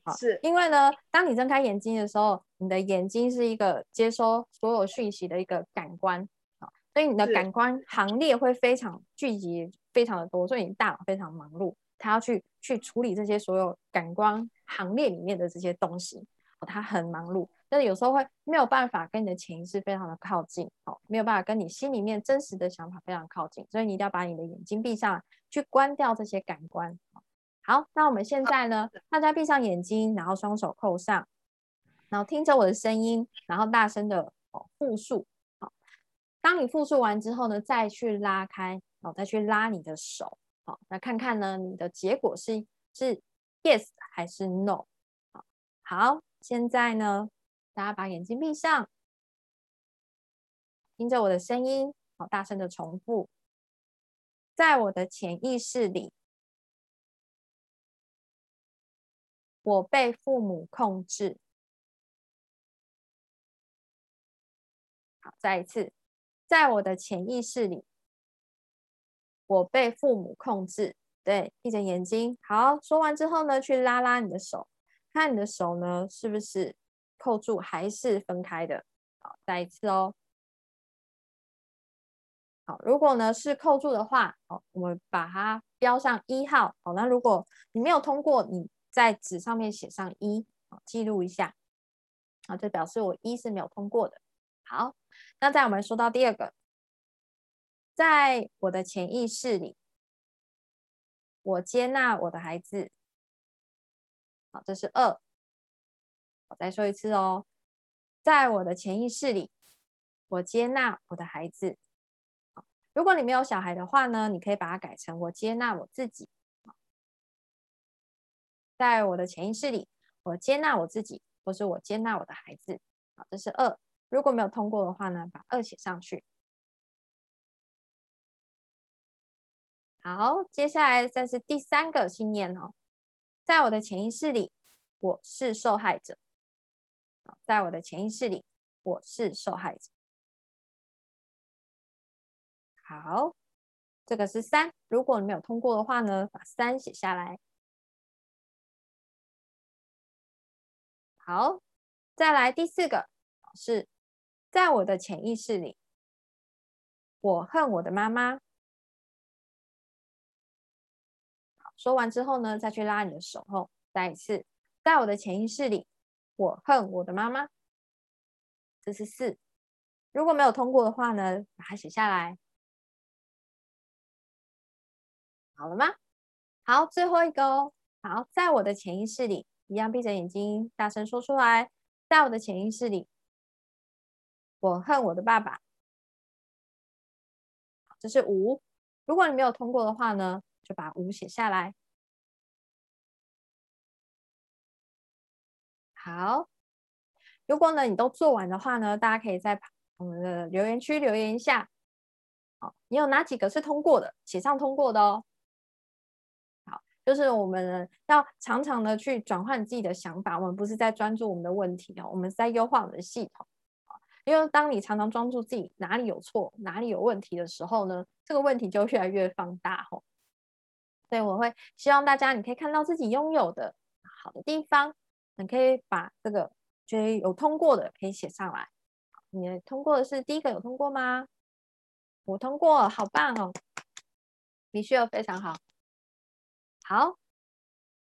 好，是因为呢，当你睁开眼睛的时候，你的眼睛是一个接收所有讯息的一个感官啊，所以你的感官行列会非常聚集，非常的多，所以你大脑非常忙碌。他要去去处理这些所有感官行列里面的这些东西，哦，他很忙碌，但是有时候会没有办法跟你的潜意识非常的靠近，哦，没有办法跟你心里面真实的想法非常靠近，所以你一定要把你的眼睛闭上，去关掉这些感官。好，那我们现在呢，大家闭上眼睛，然后双手扣上，然后听着我的声音，然后大声的哦复述。好，当你复述完之后呢，再去拉开，哦，再去拉你的手。好，那看看呢？你的结果是是 yes 还是 no？好，好，现在呢，大家把眼睛闭上，听着我的声音，好，大声的重复，在我的潜意识里，我被父母控制。好，再一次，在我的潜意识里。我被父母控制，对，闭着眼睛。好，说完之后呢，去拉拉你的手，看你的手呢是不是扣住还是分开的。好，再一次哦。好，如果呢是扣住的话，好，我们把它标上一号。好，那如果你没有通过，你在纸上面写上一，好，记录一下。好，就表示我一是没有通过的。好，那再我们说到第二个。在我的潜意识里，我接纳我的孩子。好，这是二。我再说一次哦，在我的潜意识里，我接纳我的孩子。如果你没有小孩的话呢，你可以把它改成我接纳我自己。在我的潜意识里，我接纳我自己，或是我接纳我的孩子。好，这是二。如果没有通过的话呢，把二写上去。好，接下来这是第三个信念哦，在我的潜意识里，我是受害者。在我的潜意识里，我是受害者。好，这个是三。如果你没有通过的话呢，把三写下来。好，再来第四个是在我的潜意识里，我恨我的妈妈。说完之后呢，再去拉你的手后，再一次，在我的潜意识里，我恨我的妈妈。这是四，如果没有通过的话呢，把它写下来。好了吗？好，最后一个哦。好，在我的潜意识里，一样闭着眼睛，大声说出来。在我的潜意识里，我恨我的爸爸。这是五，如果你没有通过的话呢？就把五写下来。好，如果呢你都做完的话呢，大家可以在我们的留言区留言一下。好，你有哪几个是通过的？写上通过的哦。好，就是我们要常常的去转换自己的想法，我们不是在专注我们的问题哦，我们是在优化我们的系统。因为当你常常专注自己哪里有错、哪里有问题的时候呢，这个问题就越来越放大吼。所以我会希望大家，你可以看到自己拥有的好的地方，你可以把这个觉得有通过的可以写上来。你通过的是第一个有通过吗？我通过，好棒哦！你需要非常好。好，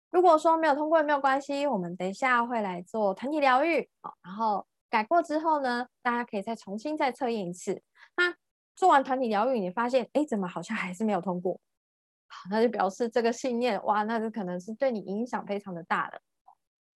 如果说没有通过也没有关系，我们等一下会来做团体疗愈好，然后改过之后呢，大家可以再重新再测验一次。那做完团体疗愈，你发现哎，怎么好像还是没有通过？好，那就表示这个信念哇，那就可能是对你影响非常的大的。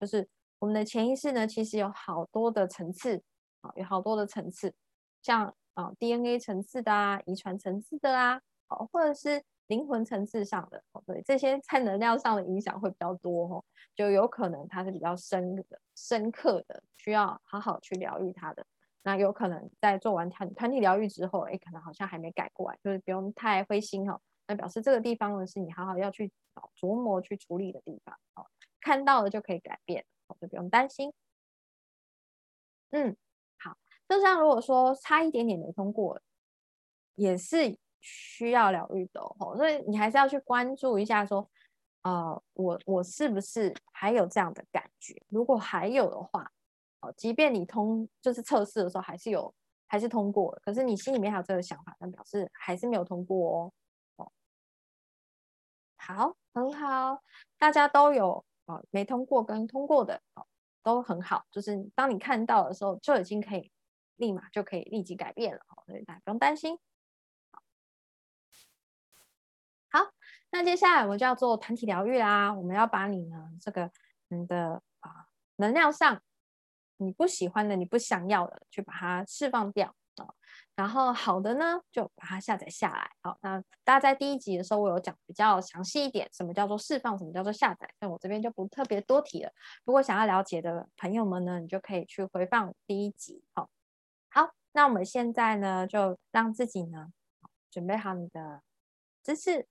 就是我们的潜意识呢，其实有好多的层次啊，有好多的层次，像啊 DNA 层次的啊，遗传层次的啊，哦，或者是灵魂层次上的哦，对，这些在能量上的影响会比较多哦，就有可能它是比较深的、深刻的，需要好好去疗愈它的。那有可能在做完团团体疗愈之后，哎，可能好像还没改过来，就是不用太灰心哦。那表示这个地方呢，是你好好要去琢磨、去处理的地方。哦，看到了就可以改变，就不用担心。嗯，好。就像如果说差一点点没通过，也是需要疗愈的哦。所以你还是要去关注一下，说，呃，我我是不是还有这样的感觉？如果还有的话，哦，即便你通就是测试的时候还是有，还是通过，可是你心里面还有这个想法，那表示还是没有通过哦。好，很好，大家都有哦，没通过跟通过的哦，都很好。就是当你看到的时候，就已经可以立马就可以立即改变了哦，所以大家不用担心。好，那接下来我们就要做团体疗愈啦。我们要把你呢这个你的啊能量上你不喜欢的、你不想要的，去把它释放掉。然后好的呢，就把它下载下来。好，那大家在第一集的时候，我有讲比较详细一点，什么叫做释放，什么叫做下载。那我这边就不特别多提了。如果想要了解的朋友们呢，你就可以去回放第一集。好，好，那我们现在呢，就让自己呢准备好你的姿势，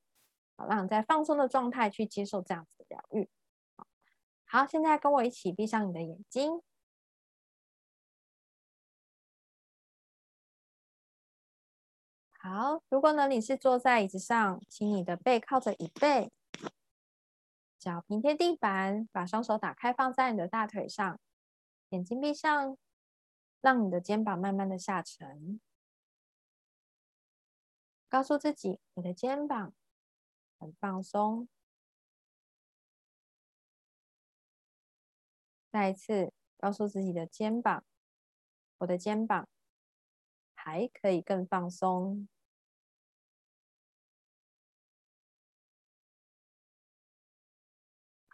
好，让你在放松的状态去接受这样子的疗愈。好，现在跟我一起闭上你的眼睛。好，如果呢你是坐在椅子上，请你的背靠着椅背，脚平贴地板，把双手打开放在你的大腿上，眼睛闭上，让你的肩膀慢慢的下沉，告诉自己你的肩膀很放松。再一次告诉自己的肩膀，我的肩膀还可以更放松。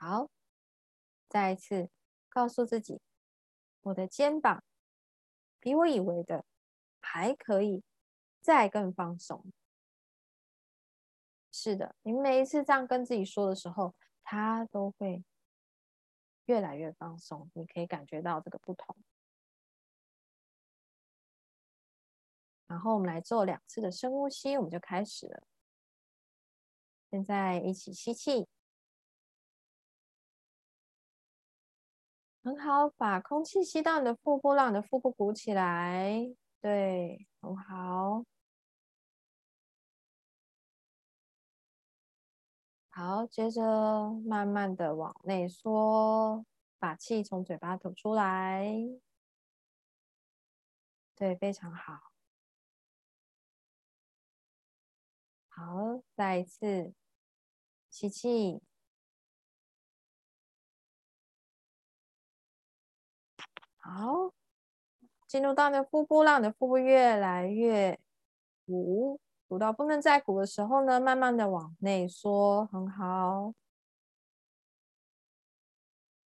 好，再一次告诉自己，我的肩膀比我以为的还可以再更放松。是的，你每一次这样跟自己说的时候，它都会越来越放松。你可以感觉到这个不同。然后我们来做两次的深呼吸，我们就开始了。现在一起吸气。很好，把空气吸到你的腹部，让你的腹部鼓起来。对，很好。好，接着慢慢的往内缩，把气从嘴巴吐出来。对，非常好。好，再一次吸气。好，进入到你的腹部，让你的腹部越来越鼓，鼓到不能再鼓的时候呢，慢慢的往内缩，很好。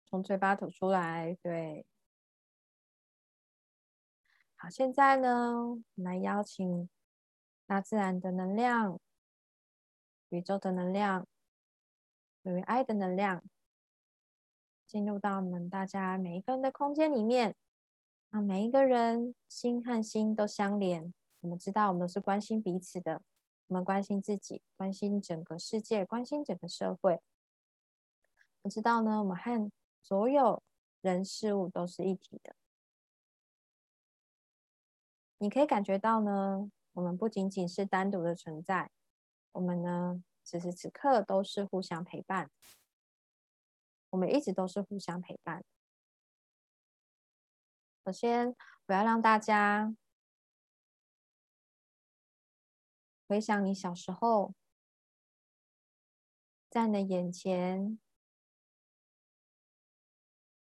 从嘴巴吐出来，对。好，现在呢，我们来邀请大自然的能量、宇宙的能量、属于爱的能量。进入到我们大家每一个人的空间里面，让每一个人心和心都相连，我们知道，我们都是关心彼此的，我们关心自己，关心整个世界，关心整个社会。我知道呢，我们和所有人事物都是一体的。你可以感觉到呢，我们不仅仅是单独的存在，我们呢，此时此刻都是互相陪伴。我们一直都是互相陪伴。首先，我要让大家回想你小时候，在你的眼前。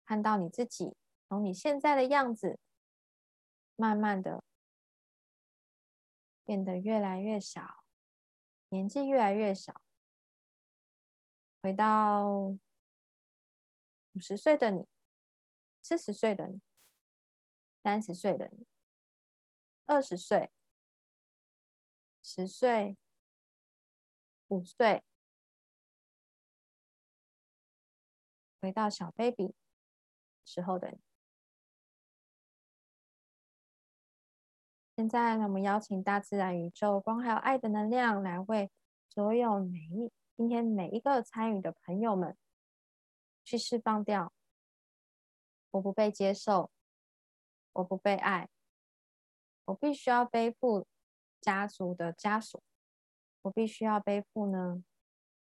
看到你自己从你现在的样子，慢慢的变得越来越小，年纪越来越小，回到五十岁的你，四十岁的你，三十岁的你，二十岁，十岁，五岁，回到小 baby。时候的你。现在，呢，我们邀请大自然、宇宙、光还有爱的能量来为所有每一今天每一个参与的朋友们去释放掉：我不被接受，我不被爱，我必须要背负家族的枷锁，我必须要背负呢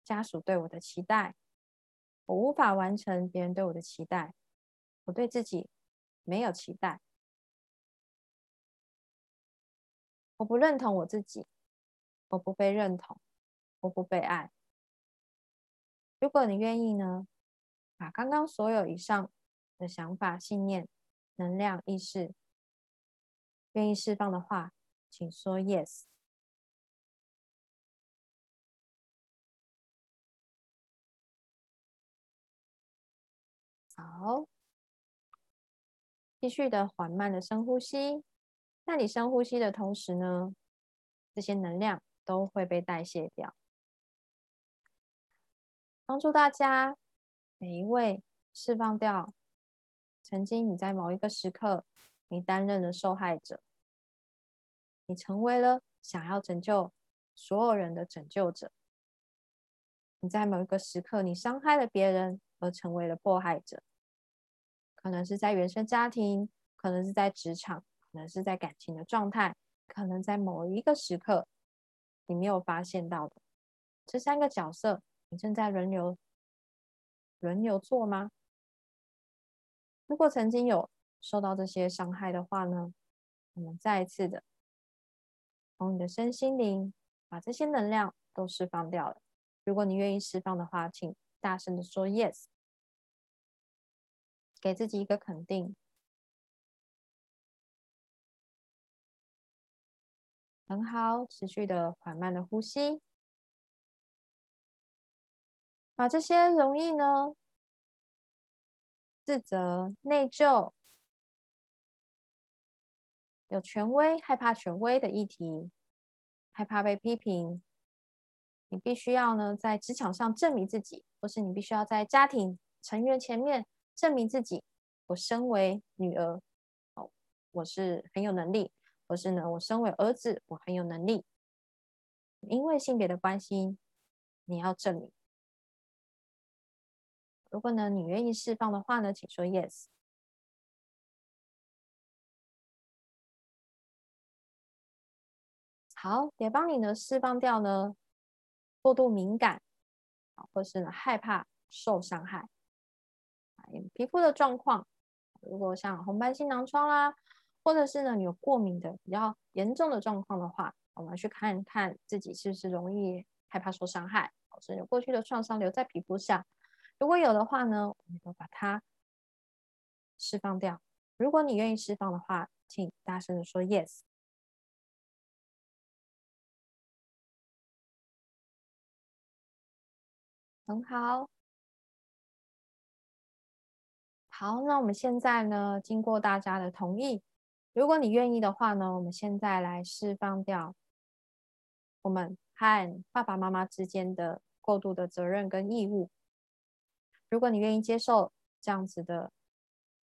家属对我的期待，我无法完成别人对我的期待。我对自己没有期待，我不认同我自己，我不被认同，我不被爱。如果你愿意呢，把刚刚所有以上的想法、信念、能量、意识，愿意释放的话，请说 yes。好。继续的缓慢的深呼吸，在你深呼吸的同时呢，这些能量都会被代谢掉。帮助大家每一位释放掉曾经你在某一个时刻你担任的受害者，你成为了想要拯救所有人的拯救者。你在某一个时刻你伤害了别人而成为了迫害者。可能是在原生家庭，可能是在职场，可能是在感情的状态，可能在某一个时刻，你没有发现到的这三个角色，你正在轮流轮流做吗？如果曾经有受到这些伤害的话呢？我们再一次的从你的身心灵把这些能量都释放掉了。如果你愿意释放的话，请大声的说 yes。给自己一个肯定，很好，持续的缓慢的呼吸，把这些容易呢自责、内疚、有权威、害怕权威的议题，害怕被批评，你必须要呢在职场上证明自己，或是你必须要在家庭成员前面。证明自己，我身为女儿，哦，我是很有能力；或是呢，我身为儿子，我很有能力。因为性别的关系，你要证明。如果呢，你愿意释放的话呢，请说 yes。好，也帮你呢释放掉呢过度敏感，或是呢害怕受伤害。皮肤的状况，如果像红斑性囊疮啦，或者是呢你有过敏的比较严重的状况的话，我们去看一看自己是不是容易害怕受伤害，或是有过去的创伤留在皮肤上。如果有的话呢，我们就把它释放掉。如果你愿意释放的话，请大声的说 yes。很好。好，那我们现在呢？经过大家的同意，如果你愿意的话呢，我们现在来释放掉我们和爸爸妈妈之间的过度的责任跟义务。如果你愿意接受这样子的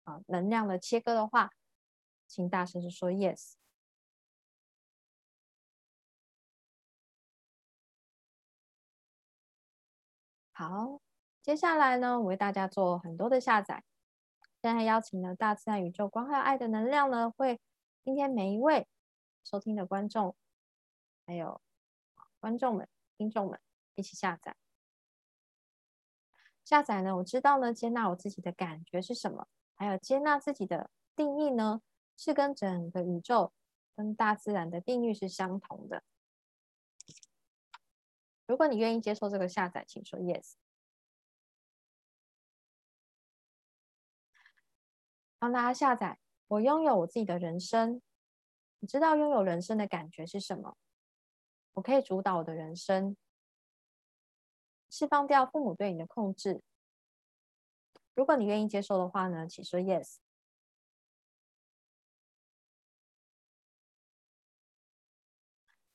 啊、能量的切割的话，请大声的说 yes。好，接下来呢，我为大家做很多的下载。现在邀请了大自然、宇宙、光和爱的能量呢，会今天每一位收听的观众，还有观众们、听众们一起下载。下载呢，我知道呢，接纳我自己的感觉是什么，还有接纳自己的定义呢，是跟整个宇宙、跟大自然的定律是相同的。如果你愿意接受这个下载，请说 yes。帮大家下载。我拥有我自己的人生。你知道拥有人生的感觉是什么？我可以主导我的人生，释放掉父母对你的控制。如果你愿意接受的话呢，请说 yes。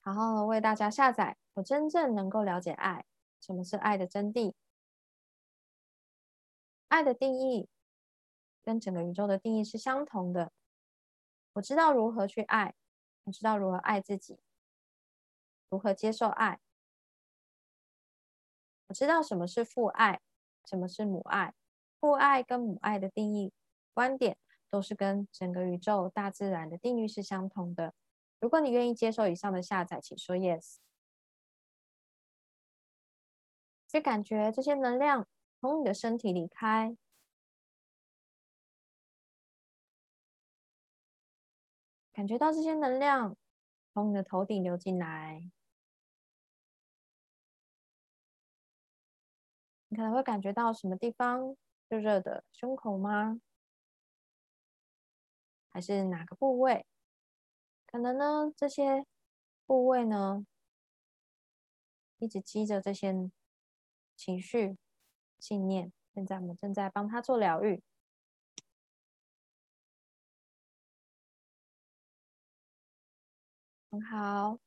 好，后为大家下载。我真正能够了解爱，什么是爱的真谛？爱的定义。跟整个宇宙的定义是相同的。我知道如何去爱，我知道如何爱自己，如何接受爱。知道什么是父爱，什么是母爱。父爱跟母爱的定义、观点都是跟整个宇宙、大自然的定义是相同的。如果你愿意接受以上的下载，请说 yes。去感觉这些能量从你的身体离开。感觉到这些能量从你的头顶流进来，你可能会感觉到什么地方热热的？胸口吗？还是哪个部位？可能呢？这些部位呢，一直积着这些情绪、信念。现在我们正在帮他做疗愈。很好，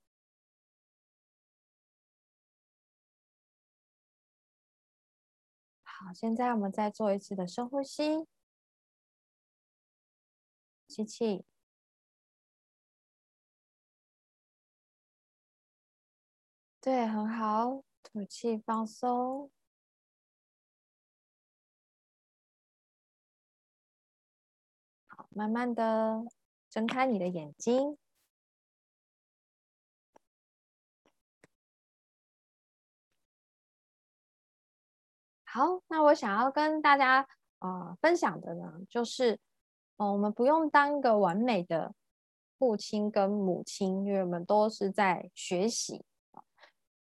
好，现在我们再做一次的深呼吸，吸气，对，很好，吐气，放松，好，慢慢的睁开你的眼睛。好，那我想要跟大家呃分享的呢，就是，哦，我们不用当一个完美的父亲跟母亲，因为我们都是在学习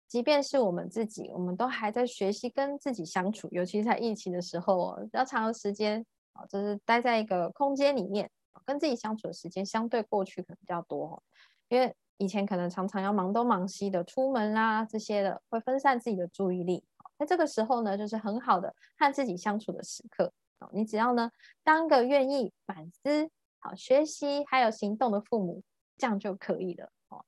即便是我们自己，我们都还在学习跟自己相处，尤其在疫情的时候哦，比较长的时间啊，就是待在一个空间里面，跟自己相处的时间相对过去可能比较多，因为以前可能常常要忙东忙西的，出门啦这些的，会分散自己的注意力。在这个时候呢，就是很好的和自己相处的时刻哦。你只要呢当个愿意反思、好学习还有行动的父母，这样就可以了哦。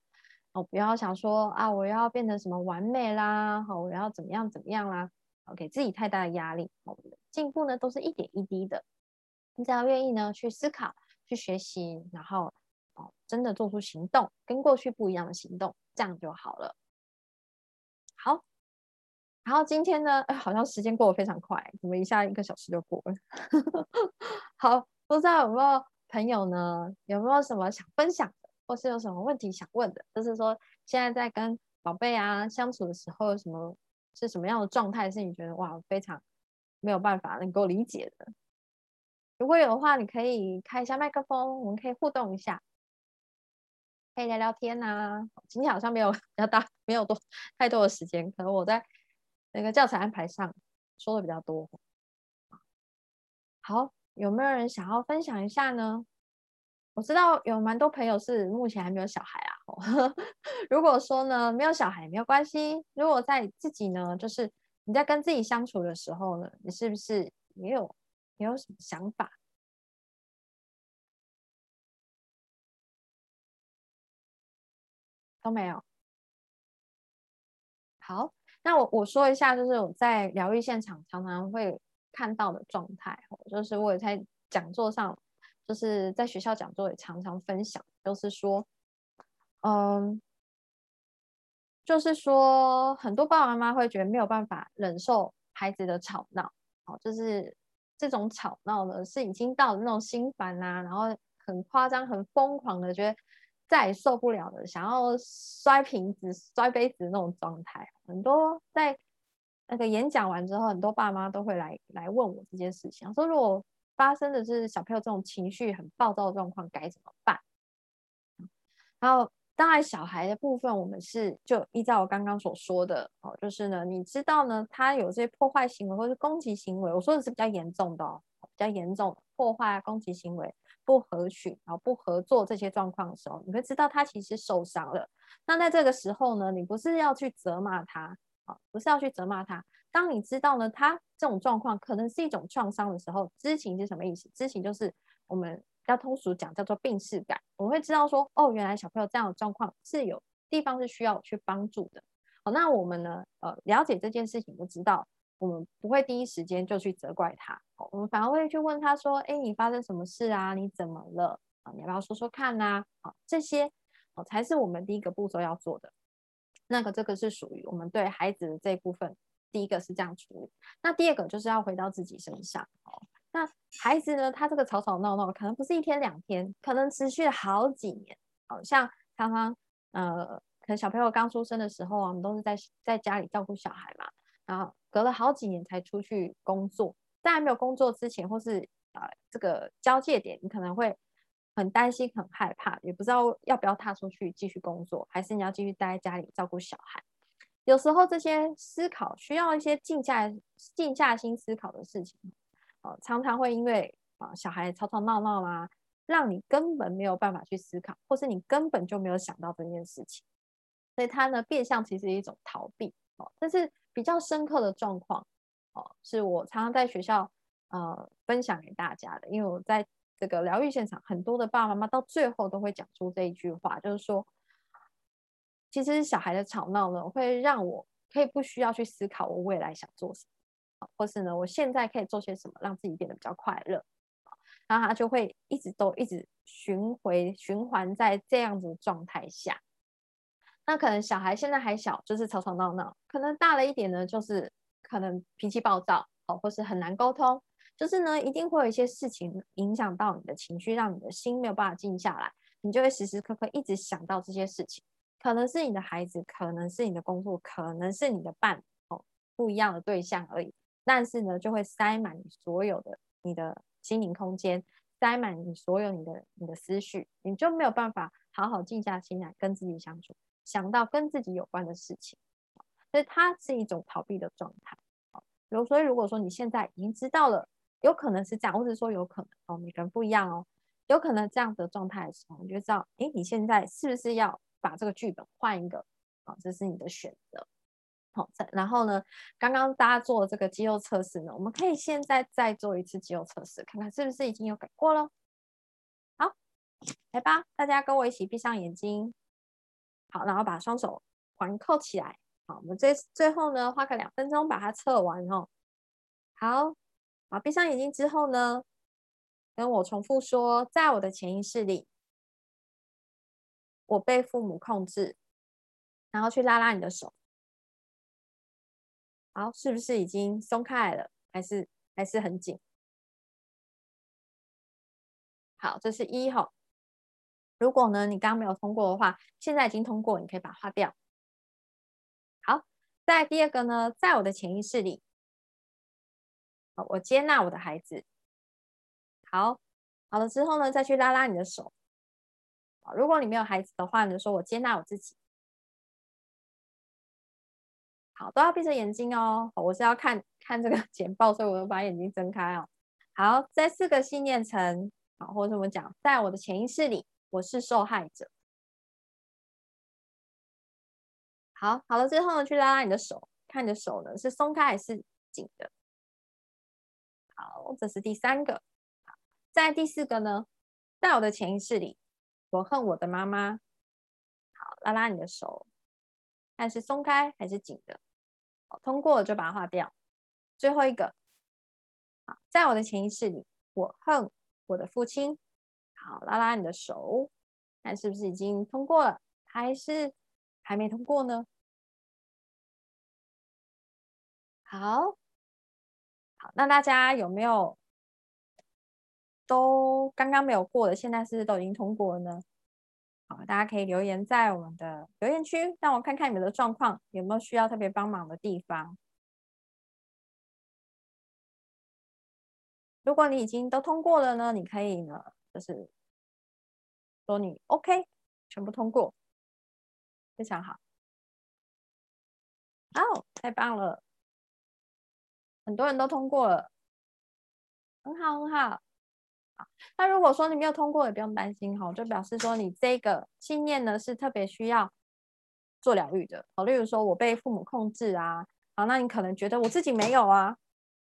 哦，不要想说啊，我要变成什么完美啦，好，我要怎么样怎么样啦，给自己太大的压力。我哦，进步呢都是一点一滴的。你只要愿意呢去思考、去学习，然后哦真的做出行动，跟过去不一样的行动，这样就好了。好。然后今天呢，好像时间过得非常快，怎么一下一个小时就过了？好，不知道有没有朋友呢？有没有什么想分享的，或是有什么问题想问的？就是说，现在在跟宝贝啊相处的时候，什么是什么样的状态？是你觉得哇，非常没有办法能够理解的？如果有的话，你可以开一下麦克风，我们可以互动一下，可以聊聊天呐。今天好像没有比较大，没有多太多的时间，可能我在。那个教材安排上说的比较多，好，有没有人想要分享一下呢？我知道有蛮多朋友是目前还没有小孩啊。如果说呢没有小孩也没有关系，如果在自己呢，就是你在跟自己相处的时候呢，你是不是也有也有什么想法？都没有。好。那我我说一下，就是我在疗愈现场常常会看到的状态，就是我也在讲座上，就是在学校讲座也常常分享，就是说，嗯，就是说很多爸爸妈妈会觉得没有办法忍受孩子的吵闹，哦，就是这种吵闹呢，是已经到了那种心烦呐，然后很夸张、很疯狂的，觉得再也受不了的，想要摔瓶子、摔杯子那种状态。很多在那个演讲完之后，很多爸妈都会来来问我这件事情，说如果发生的是小朋友这种情绪很暴躁的状况，该怎么办？然后。当然，小孩的部分，我们是就依照我刚刚所说的哦，就是呢，你知道呢，他有些破坏行为或是攻击行为，我说的是比较严重的哦，比较严重破坏、攻击行为、不合群，然后不合作这些状况的时候，你会知道他其实受伤了。那在这个时候呢，你不是要去责骂他啊，不是要去责骂他。当你知道呢，他这种状况可能是一种创伤的时候，知情是什么意思？知情就是我们。要通俗讲叫做病视感，我会知道说，哦，原来小朋友这样的状况是有地方是需要去帮助的。好，那我们呢，呃，了解这件事情就知道，我们不会第一时间就去责怪他，我们反而会去问他说，哎，你发生什么事啊？你怎么了？啊，你要不要说说看呐？好，这些哦才是我们第一个步骤要做的。那个这个是属于我们对孩子的这一部分，第一个是这样处理。那第二个就是要回到自己身上，哦。那孩子呢？他这个吵吵闹闹，可能不是一天两天，可能持续了好几年。好像常常呃，可能小朋友刚出生的时候啊，我们都是在在家里照顾小孩嘛，然后隔了好几年才出去工作。在还没有工作之前，或是呃这个交界点，你可能会很担心、很害怕，也不知道要不要踏出去继续工作，还是你要继续待在家里照顾小孩。有时候这些思考需要一些静下静下心思考的事情。哦，常常会因为啊小孩吵吵闹闹啦，让你根本没有办法去思考，或是你根本就没有想到这件事情，所以他呢变相其实一种逃避哦，这是比较深刻的状况哦，是我常常在学校呃分享给大家的，因为我在这个疗愈现场，很多的爸爸妈妈到最后都会讲出这一句话，就是说，其实小孩的吵闹呢，会让我可以不需要去思考我未来想做什么。或是呢，我现在可以做些什么让自己变得比较快乐？然后他就会一直都一直循回循环在这样子的状态下。那可能小孩现在还小，就是吵吵闹闹；可能大了一点呢，就是可能脾气暴躁，哦，或是很难沟通。就是呢，一定会有一些事情影响到你的情绪，让你的心没有办法静下来，你就会时时刻刻一直想到这些事情。可能是你的孩子，可能是你的工作，可能是你的伴哦，不一样的对象而已。但是呢，就会塞满你所有的你的心灵空间，塞满你所有你的你的思绪，你就没有办法好好静下心来跟自己相处，想到跟自己有关的事情，所以它是一种逃避的状态。如所以如果说你现在已经知道了，有可能是这样，或者说有可能哦，每个人不一样哦，有可能这样的状态的时候，你就知道，哎，你现在是不是要把这个剧本换一个？啊，这是你的选择。好，然后呢，刚刚大家做这个肌肉测试呢，我们可以现在再做一次肌肉测试，看看是不是已经有改过了。好，来吧，大家跟我一起闭上眼睛。好，然后把双手环扣起来。好，我们最最后呢，花个两分钟把它测完哦。好，好，闭上眼睛之后呢，跟我重复说，在我的潜意识里，我被父母控制，然后去拉拉你的手。好，是不是已经松开了？还是还是很紧？好，这是一号。如果呢，你刚刚没有通过的话，现在已经通过，你可以把它划掉。好，在第二个呢，在我的潜意识里，好，我接纳我的孩子。好，好了之后呢，再去拉拉你的手。如果你没有孩子的话，你就说我接纳我自己。好，都要闭着眼睛哦。我是要看看这个 简报，所以我要把眼睛睁开哦。好，在四个信念层，好，或者我们讲，在我的潜意识里，我是受害者。好，好了之后呢，去拉拉你的手，看你的手呢是松开还是紧的。好，这是第三个。在第四个呢，在我的潜意识里，我恨我的妈妈。好，拉拉你的手，看是松开还是紧的。好通过就把它划掉。最后一个，好，在我的潜意识里，我恨我的父亲。好，拉拉你的手，看是不是已经通过了，还是还没通过呢？好，好，那大家有没有都刚刚没有过的，现在是不是都已经通过了呢？好，大家可以留言在我们的留言区，让我看看你们的状况有没有需要特别帮忙的地方。如果你已经都通过了呢，你可以呢，就是说你 OK，全部通过，非常好。哦，太棒了，很多人都通过了，很好很好。那如果说你没有通过，也不用担心哈，就表示说你这个信念呢是特别需要做疗愈的。好，例如说我被父母控制啊，好，那你可能觉得我自己没有啊，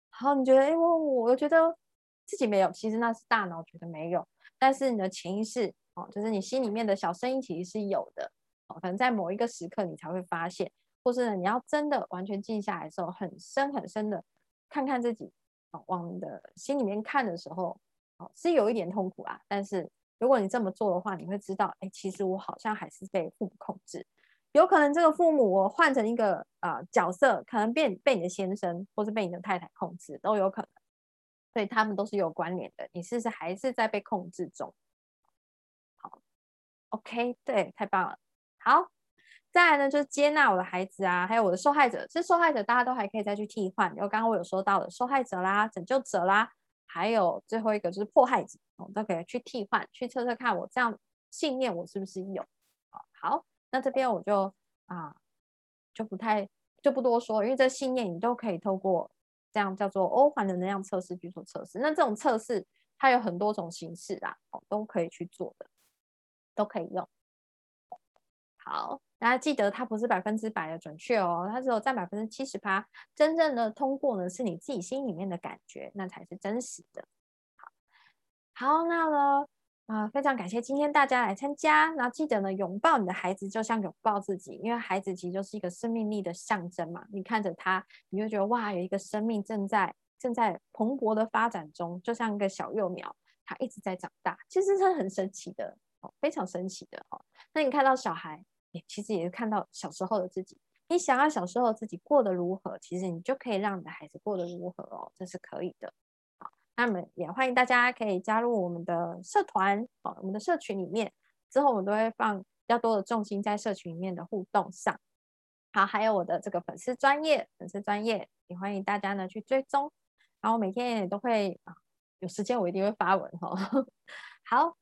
好，你觉得哎我我觉得。自己没有，其实那是大脑觉得没有，但是你的潜意识哦，就是你心里面的小声音其实是有的哦，可能在某一个时刻你才会发现，或是你要真的完全静下来的时候，很深很深的看看自己哦，往你的心里面看的时候哦，是有一点痛苦啊，但是如果你这么做的话，你会知道，哎，其实我好像还是被父母控制，有可能这个父母我换成一个啊角色，可能变被你的先生或是被你的太太控制都有可能。所以他们都是有关联的，你是不是还是在被控制中？，OK，对，太棒了。好，再来呢，就是接纳我的孩子啊，还有我的受害者。是受害者，大家都还可以再去替换。然后刚刚我有说到的受害者啦、拯救者啦，还有最后一个就是迫害者，我都可以去替换，去测测看我这样信念我是不是有。好，那这边我就啊就不太就不多说，因为这信念你都可以透过。这样叫做欧环的能量测试去做测试。那这种测试它有很多种形式啦，哦，都可以去做的，都可以用。好，大家记得它不是百分之百的准确哦，它只有占百分之七十八。真正的通过呢，是你自己心里面的感觉，那才是真实的。好，好，那呢？啊，非常感谢今天大家来参加。那记得呢，拥抱你的孩子就像拥抱自己，因为孩子其实就是一个生命力的象征嘛。你看着他，你就觉得哇，有一个生命正在正在蓬勃的发展中，就像一个小幼苗，它一直在长大。其实是很神奇的哦，非常神奇的哦。那你看到小孩，也其实也是看到小时候的自己。你想要小时候自己过得如何，其实你就可以让你的孩子过得如何哦，这是可以的。好那么也欢迎大家可以加入我们的社团哦，我们的社群里面，之后我们都会放比较多的重心在社群里面的互动上。好，还有我的这个粉丝专业，粉丝专业也欢迎大家呢去追踪。然后每天也都会，有时间我一定会发文哈。好，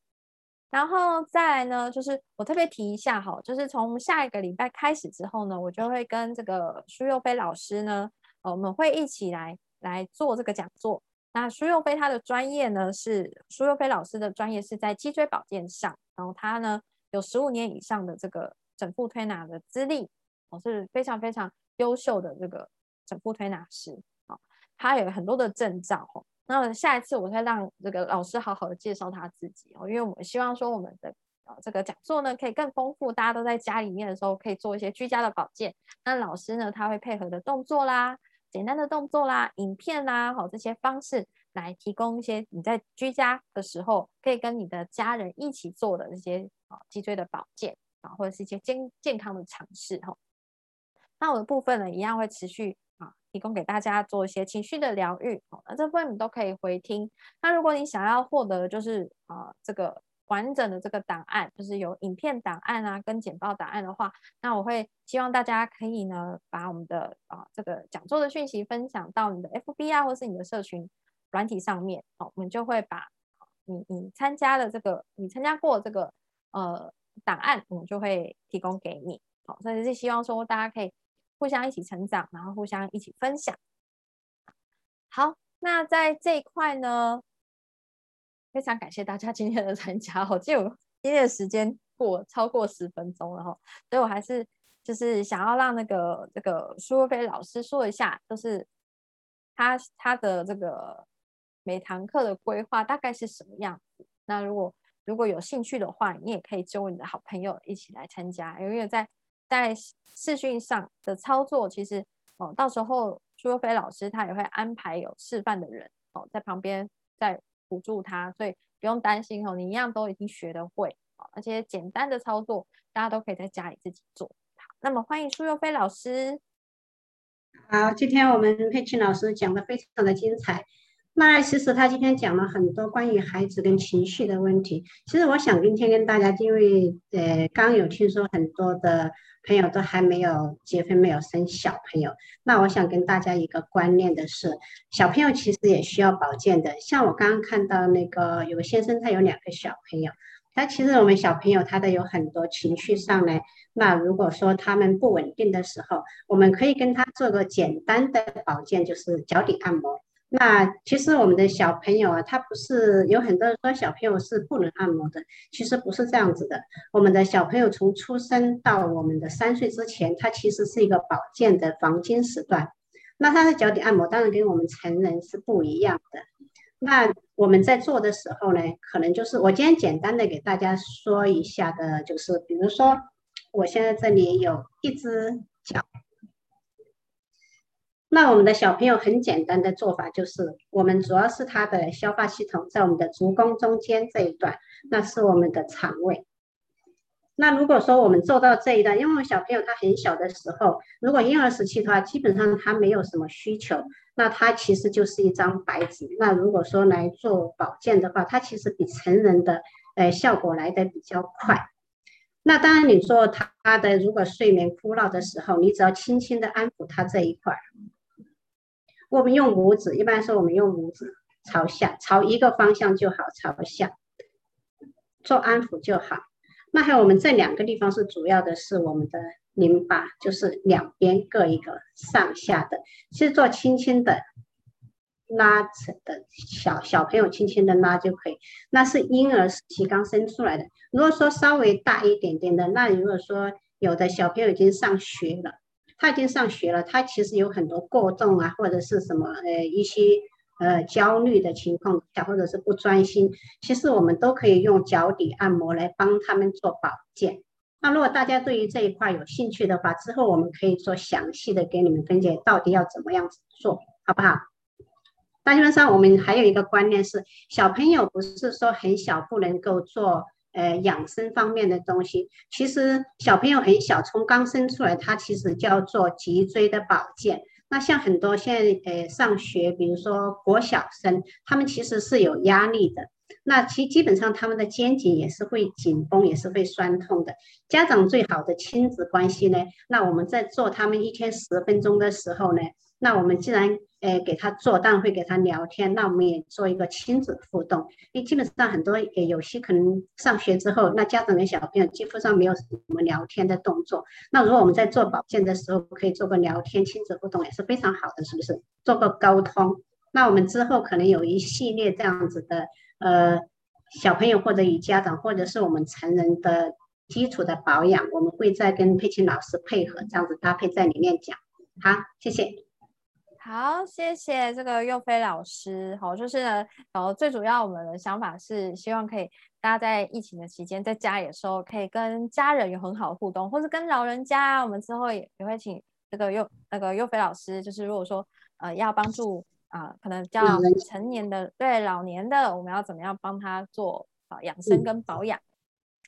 然后再来呢，就是我特别提一下哈，就是从下一个礼拜开始之后呢，我就会跟这个苏佑飞老师呢，呃，我们会一起来来做这个讲座。那苏佑飞他的专业呢是苏佑飞老师的专业是在脊椎保健上，然后他呢有十五年以上的这个整复推拿的资历，哦是非常非常优秀的这个整复推拿师，好，他有很多的证照那下一次我会让这个老师好好的介绍他自己哦，因为我们希望说我们的呃这个讲座呢可以更丰富，大家都在家里面的时候可以做一些居家的保健，那老师呢他会配合的动作啦。简单的动作啦、影片啦，好这些方式来提供一些你在居家的时候可以跟你的家人一起做的这些啊脊椎的保健啊，或者是一些健健康的尝试哈。那我的部分呢，一样会持续提供给大家做一些情绪的疗愈，好，那这部分你都可以回听。那如果你想要获得就是啊这个。完整的这个档案，就是有影片档案啊，跟简报档案的话，那我会希望大家可以呢，把我们的啊这个讲座的讯息分享到你的 FB 啊，或是你的社群软体上面，好，我们就会把你你参加的这个，你参加过这个呃档案，我们就会提供给你，好，所以是希望说大家可以互相一起成长，然后互相一起分享。好，那在这一块呢？非常感谢大家今天的参加哦，就今天的时间过超过十分钟了哈，所以我还是就是想要让那个这个苏若飞老师说一下，就是他他的这个每堂课的规划大概是什么样子。那如果如果有兴趣的话，你也可以揪你的好朋友一起来参加，因为在在视讯上的操作，其实哦，到时候苏若飞老师他也会安排有示范的人哦在旁边在。辅助他，所以不用担心哦，你一样都已经学得会而且简单的操作大家都可以在家里自己做。好，那么欢迎苏佑飞老师。好，今天我们佩琴老师讲的非常的精彩。那其实他今天讲了很多关于孩子跟情绪的问题。其实我想今天跟大家，因为呃刚有听说很多的朋友都还没有结婚，没有生小朋友。那我想跟大家一个观念的是，小朋友其实也需要保健的。像我刚刚看到那个有个先生，他有两个小朋友，他其实我们小朋友他的有很多情绪上呢。那如果说他们不稳定的时候，我们可以跟他做个简单的保健，就是脚底按摩。那其实我们的小朋友啊，他不是有很多人说小朋友是不能按摩的，其实不是这样子的。我们的小朋友从出生到我们的三岁之前，他其实是一个保健的黄金时段。那他的脚底按摩当然跟我们成人是不一样的。那我们在做的时候呢，可能就是我今天简单的给大家说一下的，就是比如说我现在这里有一只脚。那我们的小朋友很简单的做法就是，我们主要是他的消化系统在我们的足弓中间这一段，那是我们的肠胃。那如果说我们做到这一段，因为小朋友他很小的时候，如果婴儿时期的话，基本上他没有什么需求，那他其实就是一张白纸。那如果说来做保健的话，他其实比成人的呃效果来的比较快。那当然你说他的如果睡眠枯燥的时候，你只要轻轻的安抚他这一块儿。我们用拇指，一般说我们用拇指朝下，朝一个方向就好，朝下做安抚就好。那还有我们这两个地方是主要的是我们的淋巴，就是两边各一个，上下的，其实做轻轻的拉扯的小小朋友轻轻的拉就可以。那是婴儿时期刚生出来的。如果说稍微大一点点的，那如果说有的小朋友已经上学了。他已经上学了，他其实有很多过动啊，或者是什么呃一些呃焦虑的情况下，或者是不专心，其实我们都可以用脚底按摩来帮他们做保健。那如果大家对于这一块有兴趣的话，之后我们可以做详细的给你们分解到底要怎么样子做好不好？大基本上我们还有一个观念是，小朋友不是说很小不能够做。呃，养生方面的东西，其实小朋友很小，从刚生出来，他其实叫做脊椎的保健。那像很多现在呃上学，比如说国小生，他们其实是有压力的。那其基本上他们的肩颈也是会紧绷，也是会酸痛的。家长最好的亲子关系呢，那我们在做他们一天十分钟的时候呢，那我们既然呃，给他做，当然会给他聊天。那我们也做一个亲子互动，因为基本上很多呃，有些可能上学之后，那家长跟小朋友几乎上没有什么聊天的动作。那如果我们在做保健的时候，可以做个聊天亲子互动，也是非常好的，是不是？做个沟通。那我们之后可能有一系列这样子的呃，小朋友或者与家长，或者是我们成人的基础的保养，我们会再跟佩琴老师配合，这样子搭配在里面讲。好，谢谢。好，谢谢这个佑飞老师。好，就是呢，然后最主要我们的想法是希望可以大家在疫情的期间在家里的时候，可以跟家人有很好的互动，或者跟老人家，我们之后也也会请这个佑那个佑飞老师，就是如果说呃要帮助啊，可能叫成年的对老年的，我们要怎么样帮他做啊养生跟保养？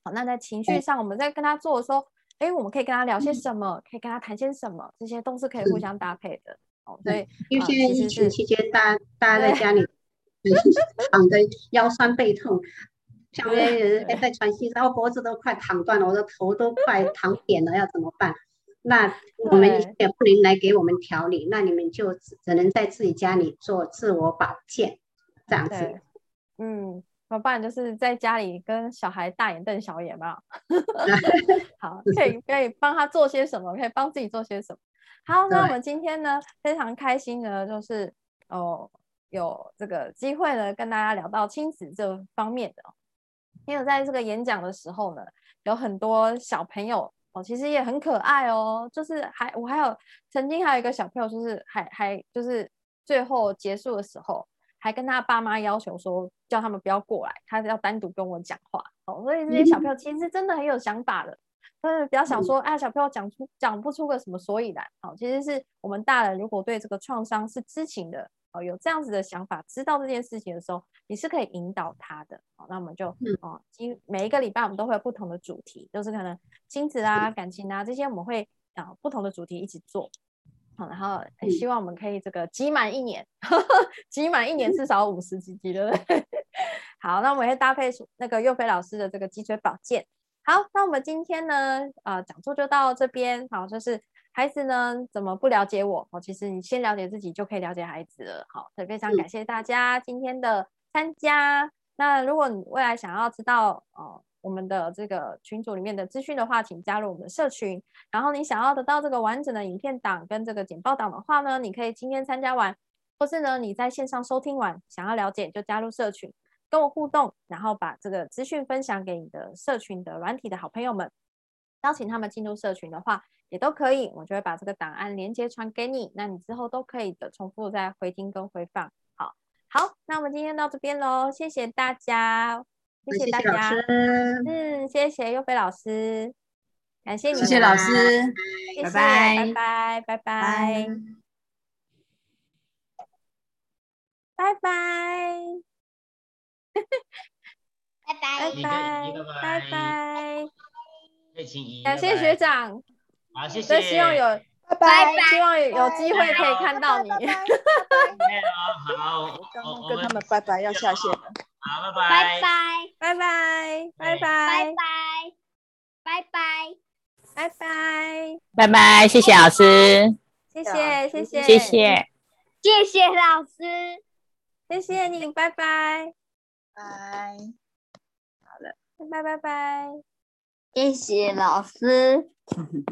好，那在情绪上，我们在跟他做的时候，哎，我们可以跟他聊些什么？可以跟他谈些什么？这些都是可以互相搭配的。哦，对，因为现在疫情期间，大家大家在家里躺 的腰酸背痛，像有些人还在喘息，然后脖子都快躺断了，我的头都快 躺扁了，要怎么办？那我们也不能来给我们调理，那你们就只能在自己家里做自我保健，这样子。嗯，要不然就是在家里跟小孩大眼瞪小眼嘛。好，可以可以帮他做些什么？可以帮自己做些什么？好，那我们今天呢非常开心的，就是哦有这个机会呢跟大家聊到亲子这方面的。因为在这个演讲的时候呢，有很多小朋友哦，其实也很可爱哦。就是还我还有曾经还有一个小朋友，就是还还就是最后结束的时候，还跟他爸妈要求说，叫他们不要过来，他要单独跟我讲话哦。所以这些小朋友 其实真的很有想法的。就是比较想说，哎，小朋友讲出讲不出个什么所以然，好，其实是我们大人如果对这个创伤是知情的，哦，有这样子的想法，知道这件事情的时候，你是可以引导他的，好，那我们就，哦，今每一个礼拜我们都会有不同的主题，就是可能亲子啊、感情啊这些，我们会啊不同的主题一起做。好，然后希望我们可以这个集满一年，集满一年至少五十几集，对不对？好，那我们会搭配那个佑飞老师的这个脊椎保健。好，那我们今天呢，呃，讲座就到这边。好，就是孩子呢怎么不了解我？哦，其实你先了解自己就可以了解孩子了。好，所以非常感谢大家今天的参加。那如果你未来想要知道哦我们的这个群组里面的资讯的话，请加入我们的社群。然后你想要得到这个完整的影片档跟这个简报档的话呢，你可以今天参加完，或是呢你在线上收听完，想要了解就加入社群。跟我互动，然后把这个资讯分享给你的社群的软体的好朋友们，邀请他们进入社群的话，也都可以，我就会把这个档案连接传给你，那你之后都可以的重复再回听跟回放。好，好，那我们今天到这边喽，谢谢大家，谢谢大家，嗯，谢谢优菲老师，感谢你，谢谢老师，拜拜，拜拜，拜拜，拜拜。拜拜。拜拜。拜拜，谢谢感谢学长，好谢谢，希望有拜拜，希望有机会可以看到你。好，刚刚跟他们拜拜要下线了，好，拜拜。拜拜。拜拜。拜拜。拜拜。拜拜。拜，谢谢老师，谢谢谢谢。谢谢。谢谢老师，谢谢你，拜拜。拜，好了，拜拜拜拜，谢谢老师。